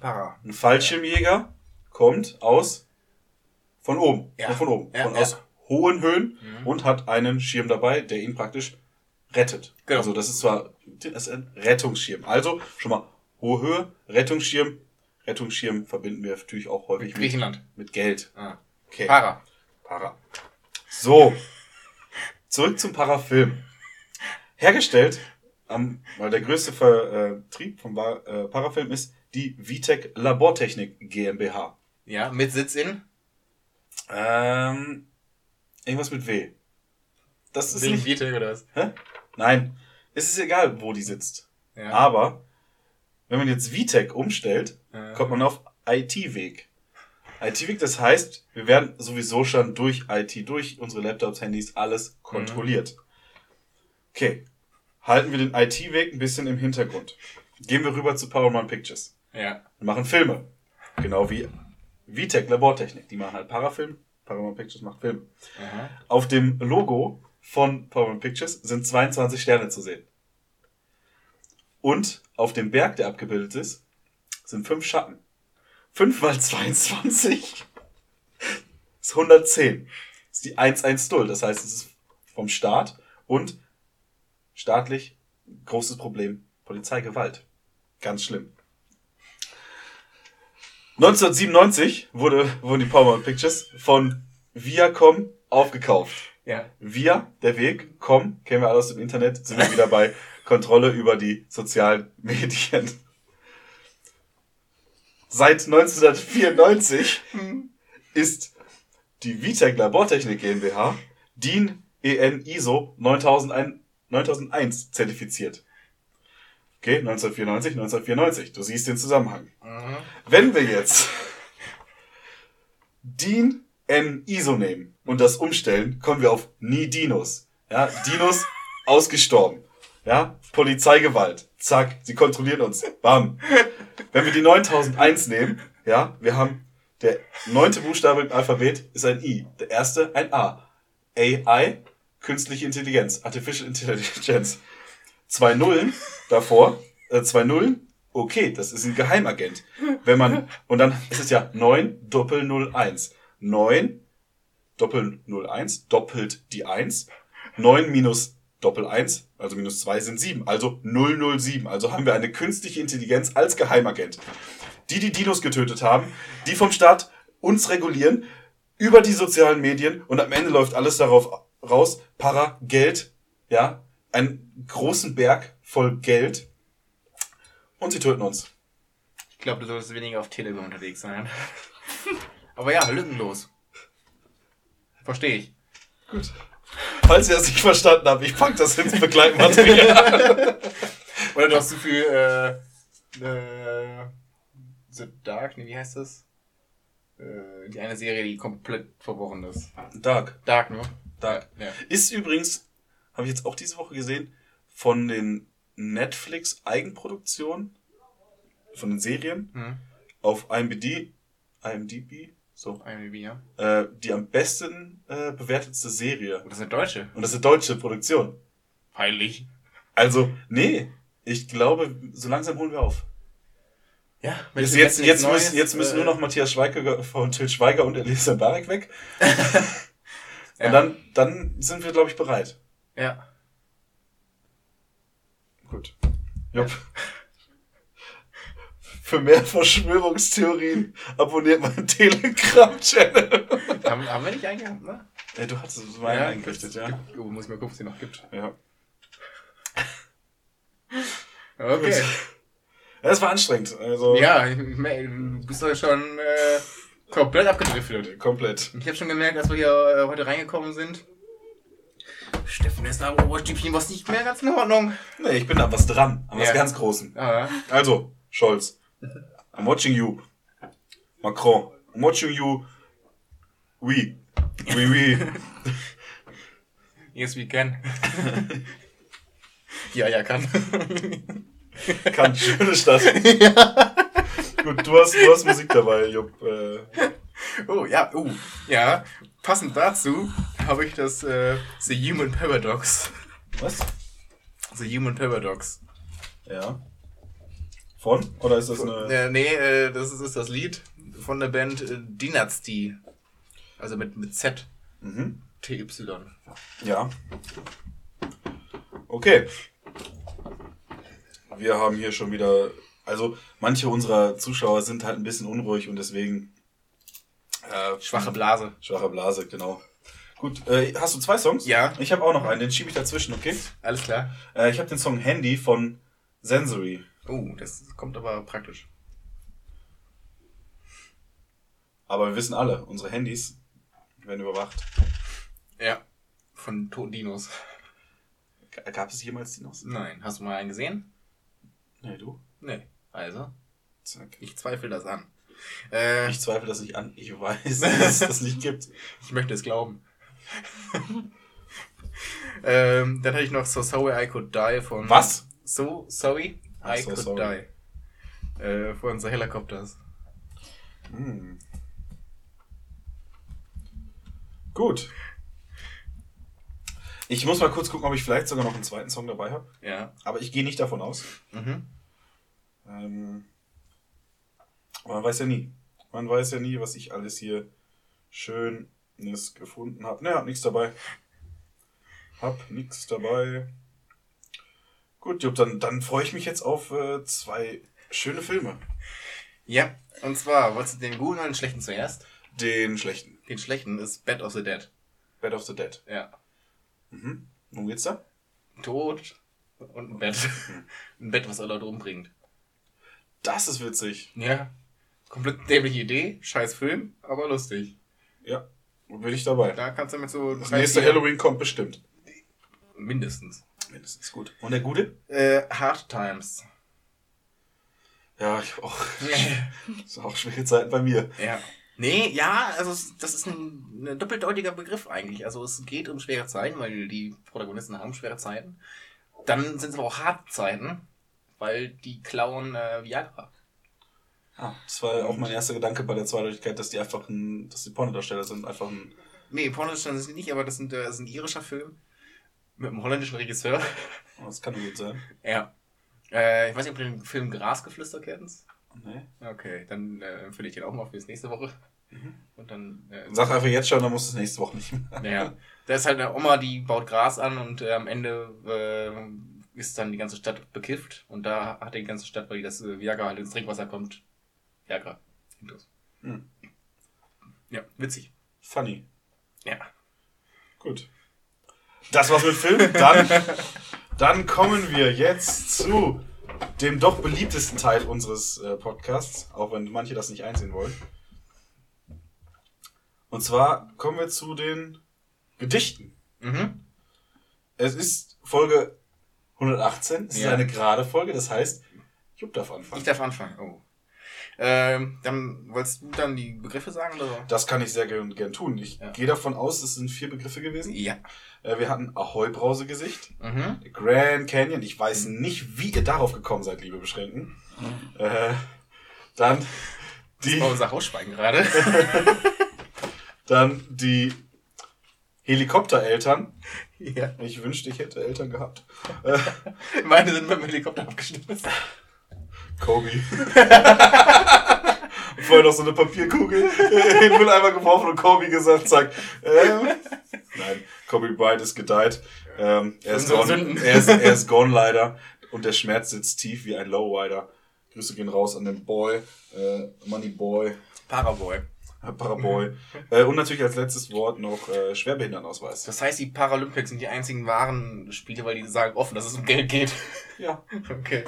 Para. Ein Fallschirmjäger kommt aus von oben, Ja. von, oben, von aus hohen Höhen Mhm. und hat einen Schirm dabei, der ihn praktisch rettet. Genau. Also das ist zwar das ist ein Rettungsschirm. Also schon mal hohe Höhe, Rettungsschirm. Rettungsschirm verbinden wir natürlich auch häufig mit, Griechenland. mit Geld. Ah. Okay. Para. Para. So. Zurück zum Parafilm. Hergestellt, am, weil der größte Vertrieb vom äh, Parafilm ist die Vitec Labortechnik GmbH. Ja, mit Sitz in Ähm, irgendwas mit W. Das ist Wilhelm nicht. Vitek oder was? Hä? Nein. Es ist egal, wo die sitzt. Ja. Aber, wenn man jetzt Vitec umstellt, Ja. kommt man auf IT-Weg. IT-Week, das heißt, wir werden sowieso schon durch IT, durch unsere Laptops, Handys, alles kontrolliert. Okay. Halten wir den IT-Weg ein bisschen im Hintergrund. Gehen wir rüber zu Paramount Pictures. Ja. Wir machen Filme. Genau wie VTech Labortechnik. Die machen halt Parafilm. Paramount Pictures macht Filme. Aha. Auf dem Logo von Paramount Pictures sind 22 Sterne zu sehen. Und auf dem Berg, der abgebildet ist, sind fünf Schatten. 5 mal 22 ist 110. Das ist die 110. Das heißt, es ist vom Staat und staatlich großes Problem. Polizeigewalt. Ganz schlimm. 1997 wurde, wurden die Paramount Pictures von Viacom aufgekauft. Ja. Wir, der Weg, komm, kennen wir alle aus dem Internet, sind wir wieder bei Kontrolle über die sozialen Medien. Seit 1994 ist die Vitec Labortechnik GmbH DIN EN ISO 9001, 9001 zertifiziert. Okay, 1994, 1994. Du siehst den Zusammenhang. Mhm. Wenn wir jetzt DIN N ISO nehmen und das umstellen, kommen wir auf nie Dinos. Ja, Dinos ausgestorben. Ja, Polizeigewalt. Zack, sie kontrollieren uns. Bam. Wenn wir die 9001 nehmen, ja, wir haben der neunte Buchstabe im Alphabet ist ein I, der erste ein A. AI, künstliche Intelligenz, Artificial Intelligence. Zwei Nullen davor, äh, zwei Nullen, okay, das ist ein Geheimagent. Wenn man, und dann ist es ja 9 Doppel 01. 9 Doppel 01 doppelt die 1. 9 minus Doppel 1, also minus 2 sind 7, also 007. Also haben wir eine künstliche Intelligenz als Geheimagent. Die die Dinos getötet haben, die vom Staat uns regulieren, über die sozialen Medien und am Ende läuft alles darauf raus, Para, Geld, ja, einen großen Berg voll Geld und sie töten uns. Ich glaube, du solltest weniger auf Telegram unterwegs sein. Aber ja, lückenlos. Verstehe ich. Gut. Falls ihr das nicht verstanden habt, ich pack das ins Begleitmaterial. Oder du hast zu viel, äh, äh, The Dark, nee, wie heißt das? Äh, die eine Serie, die komplett verbrochen ist. Dark. Dark, ne? Dark. Ja. Ist übrigens, habe ich jetzt auch diese Woche gesehen, von den Netflix Eigenproduktionen, von den Serien, Hm. auf IMDb, IMDb, so, IMDb, ja. äh, die am besten äh, bewertetste Serie. Und das ist eine deutsche. Und das ist eine deutsche Produktion. Peinlich. Also, nee, ich glaube, so langsam holen wir auf. Ja, Jetzt, jetzt, jetzt, müssen, jetzt müssen nur noch Matthias Schweiger von Til Schweiger und Elisa Barek weg. Ja. Und dann, dann sind wir, glaube ich, bereit. Ja. Gut. Jupp. Für mehr Verschwörungstheorien abonniert meinen Telegram-Channel. Haben, haben wir nicht eingehabt, ne? Ja, du hattest es mal eingerichtet, ja. Oh, muss ich mal gucken, ob es die noch gibt. ja. Okay. Ja, Das war anstrengend. Also, Ja, du bist doch schon äh, komplett abgedriftet. komplett. Ich habe schon gemerkt, als wir hier äh, heute reingekommen sind. Steffen ist da Oberstübchen was nicht mehr ganz in Ordnung. Nee, ich bin an was dran. An was Ja. ganz Großem. Aber Also, Scholz. I'm watching you. Macron. I'm watching you. Oui. Oui, oui. yes, we can. ja, ja, kann. Kann, schöne Stadt. Gut, du hast, du hast Musik dabei, Jupp. Äh, oh, ja, oh. Ja, passend dazu habe ich das äh, The Human Paradox. was? The Human Paradox. Ja. Von? Oder ist das eine. Äh, nee, äh, das ist, ist das Lied von der Band äh, Dynasty. Also mit, mit Z. Mhm. TY. Ja. Okay. Wir haben hier schon wieder. Also, manche unserer Zuschauer sind halt ein bisschen unruhig und deswegen. Äh, Schwache Blase. Schwache Blase, genau. Gut, äh, hast du zwei Songs? Ja. Ich habe auch noch einen, den schiebe ich dazwischen, okay? Alles klar. Äh, ich habe den Song Handy von Sensory. Oh, das kommt aber praktisch. Aber wir wissen alle, unsere Handys werden überwacht. Ja. Von toten Dinos. Gab es jemals Dinos? Nein. Hast du mal einen gesehen? Nee, du? Nee. Also, Zack. ich zweifle das an. Äh, Ich zweifle das nicht an. Ich weiß, dass es das nicht gibt. ich möchte es glauben. ähm, dann hatte ich noch So Sorry I Could Die von... Was? So Sorry I So Could Sorry. Die. Äh, von The Helicopters. Hm. Gut. Ich muss mal kurz gucken, ob ich vielleicht sogar noch einen zweiten Song dabei habe. Ja. Aber ich gehe nicht davon aus. Mhm. Ähm, man weiß ja nie. Man weiß ja nie, was ich alles hier Schönes gefunden habe. Ne, hab nichts dabei. Hab nichts dabei. Gut, Jupp, dann, dann freue ich mich jetzt auf äh, zwei schöne Filme. Ja, und zwar, wolltest du den guten oder den schlechten zuerst? Den schlechten. Den schlechten ist Bed of the Dead. Bed of the Dead. Ja. Mhm. Worum geht's da? Tod und ein Bett. ein Bett, was alle Leute umbringt. Das ist witzig. Ja. Komplett dämliche Idee, scheiß Film, aber lustig. Ja, bin ich dabei. Da kannst du mit so Das nächste Halloween kommt bestimmt. Mindestens. Mindestens gut. Und der Gute? Äh, Hard Times. Ja, ich auch. ist auch schwere Zeiten bei mir. ja. Nee, ja, also das ist ein, ein doppeldeutiger Begriff eigentlich. Also es geht um schwere Zeiten, weil die Protagonisten haben schwere Zeiten. Dann sind es aber auch harte Zeiten, weil die klauen äh, Viagra. Ah, das war auch mein erster Gedanke bei der Zweideutigkeit, dass die einfach ein, dass die Pornodarsteller sind, einfach ein. Nee, Pornodarsteller sind sie nicht, aber das, sind, äh, das ist ein irischer Film mit einem holländischen Regisseur. Oh, das kann gut sein. Ja. Äh, ich weiß nicht, ob du den Film Grasgeflüster kennst. Nee. Okay, dann äh, empfehle ich den auch mal fürs nächste Woche. Und dann. Äh, Sag einfach jetzt schon, dann muss es nächste Woche nicht mehr. Naja, da ist halt eine Oma, die baut Gras an und äh, am Ende äh, ist dann die ganze Stadt bekifft. Und da hat die ganze Stadt, weil das äh, Viagra halt ins Trinkwasser kommt, Viagra. Intus. Hm. Ja, witzig. Funny. Ja. Gut. Das war's mit Film. Dann, dann kommen wir jetzt zu dem doch beliebtesten Teil unseres äh, Podcasts, auch wenn manche das nicht einsehen wollen. Und zwar kommen wir zu den Gedichten. Mhm. Es ist Folge 118. Es ist Ja. eine gerade Folge, das heißt, Jupp darf anfangen. Ich darf anfangen. Oh. Ähm, dann wolltest du dann die Begriffe sagen oder? Das kann ich sehr gern, gern tun. Ich Ja. gehe davon aus, es sind vier Begriffe gewesen. Ja. Äh, wir hatten Ahoi-Brausegesicht, Mhm. Grand Canyon. Ich weiß nicht, wie ihr darauf gekommen seid, liebe Beschränken. Äh, dann die, Das war unser gerade. dann die Helikoptereltern. ja. Ich wünschte, ich hätte Eltern gehabt. Meine sind beim Helikopter abgestürzt. Kobe. Vorher noch so eine Papierkugel in den Mülleimer geworfen und Kobe gesagt, zack. Ähm, nein, Kobe Bryant ist gedeiht. Ähm, er, ist gone, er, ist, er ist gone leider. Und der Schmerz sitzt tief wie ein Lowrider. Grüße gehen raus an den Boy, äh, Money Boy, Paraboy. Paraboy. äh, und natürlich als letztes Wort noch äh, Schwerbehindertenausweis. Das heißt, die Paralympics sind die einzigen wahren Spiele, weil die sagen offen, dass es um Geld geht. Ja. Okay.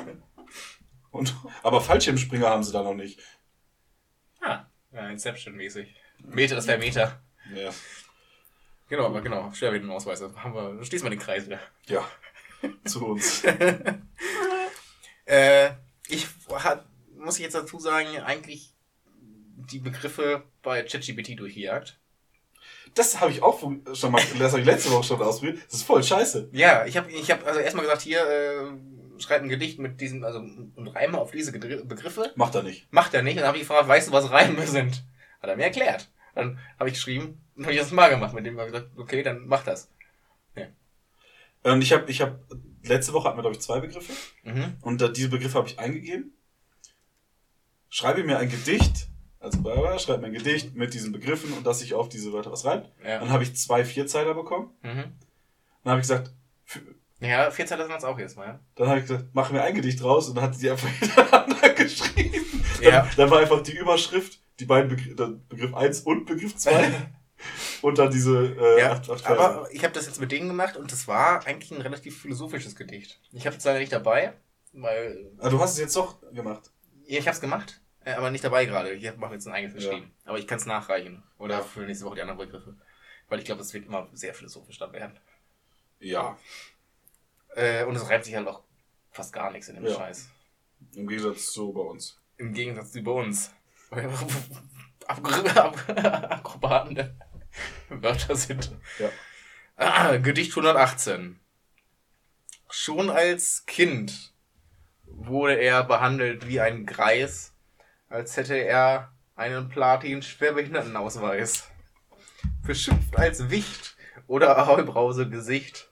Und, aber Fallschirmspringer haben sie da noch nicht. Ah, ja, Inception-mäßig. Meter, das wäre Meter. Ja. Genau, aber genau, Schwerbehindertenausweis. Da Haben wir, schließen wir den Kreis wieder. ja. Zu uns. Äh, ich hat, muss ich jetzt dazu sagen, eigentlich die Begriffe bei ChatGPT durchgejagt. Das habe ich auch schon mal, das habe ich letzte Woche schon ausprobiert. Das ist voll scheiße. Ja, ich habe ich hab also erstmal gesagt, hier, äh, schreib ein Gedicht mit diesen, also und reime auf diese Begriffe. Macht er nicht. Macht er nicht. Und dann habe ich gefragt, weißt du, was Reime sind? Hat er mir erklärt. Dann habe ich geschrieben, dann habe ich das mal gemacht, mit dem habe ich gesagt, okay, dann mach das. Und ich habe, ich habe, letzte Woche hatten wir, glaube ich, zwei Begriffe. Mhm. Und da, diese Begriffe habe ich eingegeben. Schreibe mir ein Gedicht, also Barbara, schreibe mir ein Gedicht mit diesen Begriffen und dass sich auf diese Wörter was reimt. Ja. Dann habe ich zwei Vierzeiler bekommen. Mhm. Dann habe ich gesagt, Ja, vier Zeilen sind es auch jetzt mal. Ja. dann habe ich gesagt, mach mir ein Gedicht raus und dann hat sie einfach hintereinander geschrieben. Ja. Dann, dann war einfach die Überschrift, die beiden Begr Begriff 1 und Begriff 2 und dann diese äh, Ja, acht, acht aber ich habe das jetzt mit denen gemacht und das war eigentlich ein relativ philosophisches Gedicht. Ich habe es leider nicht dabei, weil Ah, du hast es jetzt doch gemacht. ja, ich habe es gemacht, äh, aber nicht dabei gerade. Ich mache jetzt ein eigenes Ja. geschrieben. Aber ich kann es nachreichen oder Ja. für nächste Woche die anderen Begriffe, weil ich glaube, es wird immer sehr philosophisch dann werden. Ja. Äh, und es reibt sich halt auch fast gar nichts in dem Ja. Scheiß. Im Gegensatz zu bei uns. Im Gegensatz zu bei uns. Akrobaten Wörter sind. Ja. Ah, Gedicht 118. Schon als Kind wurde er behandelt wie ein Greis, als hätte er einen Platin-Schwerbehindertenausweis. Beschimpft als Wicht oder Heubrause-Gesicht,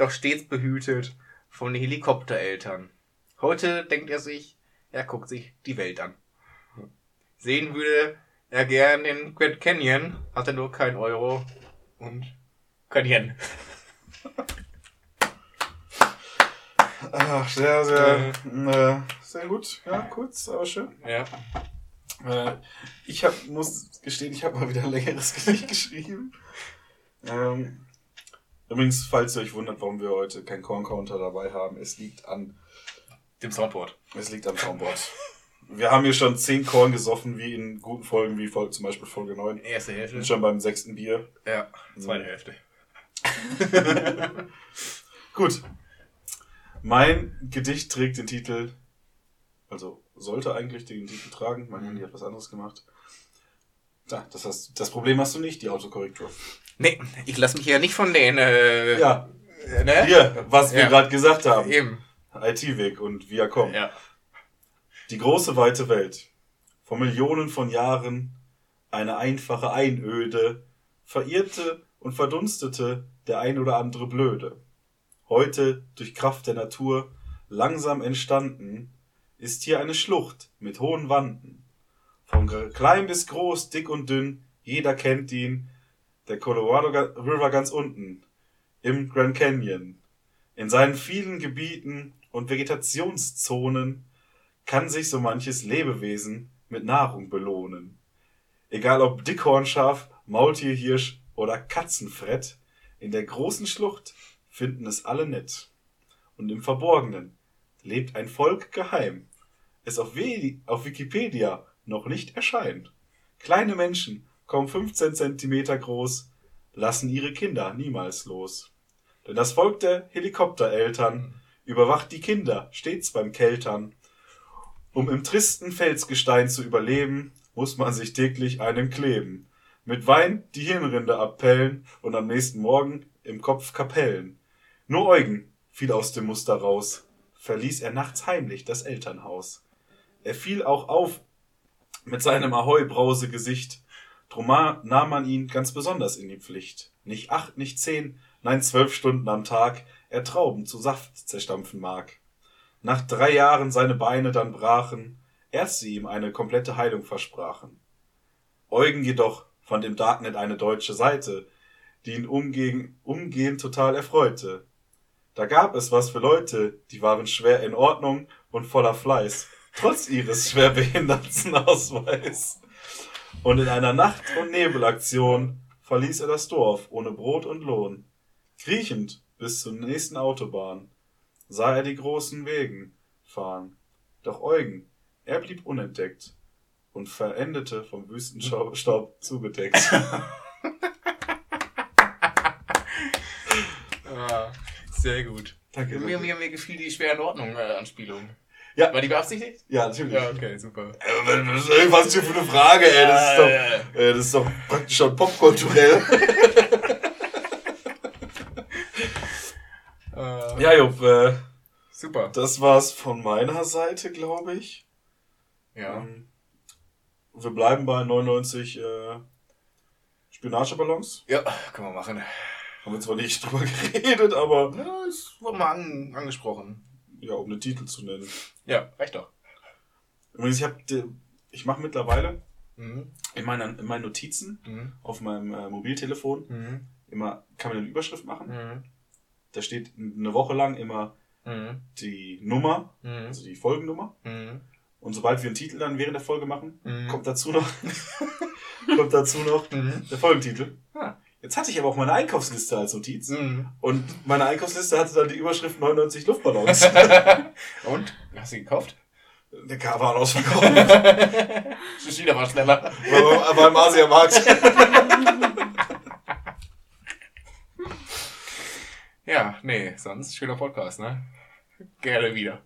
doch stets behütet von den Helikoptereltern. Heute denkt er sich, er guckt sich die Welt an. Sehen würde er gern den Grand Canyon, hat er nur kein Euro und kein Yen. Ach, sehr, sehr, äh, sehr gut. Ja, kurz, aber schön. Ja. Äh, ich hab, muss gestehen, ich habe mal wieder ein längeres Gedicht geschrieben. Ähm, übrigens, falls ihr euch wundert, warum wir heute keinen Korn-Counter dabei haben, es liegt an, Dem Soundboard. es liegt am Soundboard. Wir haben hier schon 10 Korn gesoffen, wie in guten Folgen, wie Folge, zum Beispiel Folge 9. Erste Hälfte. Sind schon beim sechsten Bier. Ja, zweite Hälfte. Gut. Mein Gedicht trägt den Titel, also sollte eigentlich den Titel tragen. Mein Handy hat was anderes gemacht. Ja, das, hast, das Problem hast du nicht, die Autokorrektur. Nee, ich lasse mich ja nicht von den, äh, Ja, ne? hier, was wir Ja. gerade gesagt haben. Eben. IT-Weg und Viacom. Ja. Die große weite Welt. Vor Millionen von Jahren eine einfache Einöde, verirrte und verdunstete der ein oder andere Blöde. Heute, durch Kraft der Natur, langsam entstanden, ist hier eine Schlucht mit hohen Wanden. Von klein bis groß, dick und dünn, jeder kennt ihn, der Colorado River ganz unten, im Grand Canyon. In seinen vielen Gebieten und Vegetationszonen kann sich so manches Lebewesen mit Nahrung belohnen. Egal ob Dickhornschaf, Maultierhirsch oder Katzenfrett, in der großen Schlucht finden es alle nett. Und im Verborgenen lebt ein Volk geheim, es auf, We auf Wikipedia noch nicht erscheint. Kleine Menschen, kaum 15 Zentimeter groß, lassen ihre Kinder niemals los. Denn das Volk der Helikoptereltern überwacht die Kinder stets beim Keltern. Um im tristen Felsgestein zu überleben, muss man sich täglich einen kleben. Mit Wein die Hirnrinde abpellen und am nächsten Morgen im Kopf Kapellen. Nur Eugen fiel aus dem Muster raus, verließ er nachts heimlich das Elternhaus. Er fiel auch auf mit seinem Ahoi-Brause-Gesicht, drum nahm man ihn ganz besonders in die Pflicht. Nicht acht, nicht zehn, nein zwölf Stunden am Tag er Trauben zu Saft zerstampfen mag. Nach drei Jahren seine Beine dann brachen, Ärzte ihm eine komplette Heilung versprachen. Eugen jedoch fand im Darknet eine deutsche Seite, die ihn umgehend, umgehend total erfreute. Da gab es was für Leute, die waren schwer in Ordnung und voller Fleiß, trotz ihres Schwerbehindertenausweis. Und in einer Nacht- und Nebelaktion verließ er das Dorf ohne Brot und Lohn. Kriechend bis zur nächsten Autobahn sah er die großen Wegen fahren. Doch Eugen, er blieb unentdeckt und verendete vom Wüstenstaub zugedeckt. Ah, sehr gut. Danke. Mir, mir, mir gefiel die schwer in Ordnung äh. Ja. War die beabsichtigt? Ja, natürlich. Ja, okay, super. Äh, Was ist hier für eine Frage, ey? Das ist doch, äh, das ist doch praktisch schon popkulturell. Äh, Ja, Jupp, äh, Super. das war's von meiner Seite, glaube ich. Ja. Ähm, wir bleiben bei 99 äh, Spinageballons. Ja, können wir machen. Haben wir zwar nicht drüber geredet, aber Ja, es wurde mal an, angesprochen. Ja, um den Titel zu nennen. Ja, reicht doch. Übrigens, ich habe, ich mache mittlerweile Mhm. in meinen, in meinen Notizen Mhm. auf meinem äh, Mobiltelefon Mhm. immer, kann man eine Überschrift machen. Mhm. Da steht eine Woche lang immer Mhm. die Nummer, Mhm. also die Folgennummer. Und sobald wir einen Titel dann während der Folge machen, kommt dazu noch, kommt dazu noch der Folgentitel. Ah. Jetzt hatte ich aber auch meine Einkaufsliste als Notiz. Mhm. Und meine Einkaufsliste hatte dann die Überschrift 99 Luftballons. Und? Hast du gekauft? der K war ausverkauft. Schüler war schneller. war, war im Asiamarkt. Ja, nee, sonst schöner Podcast, ne? Gerne wieder.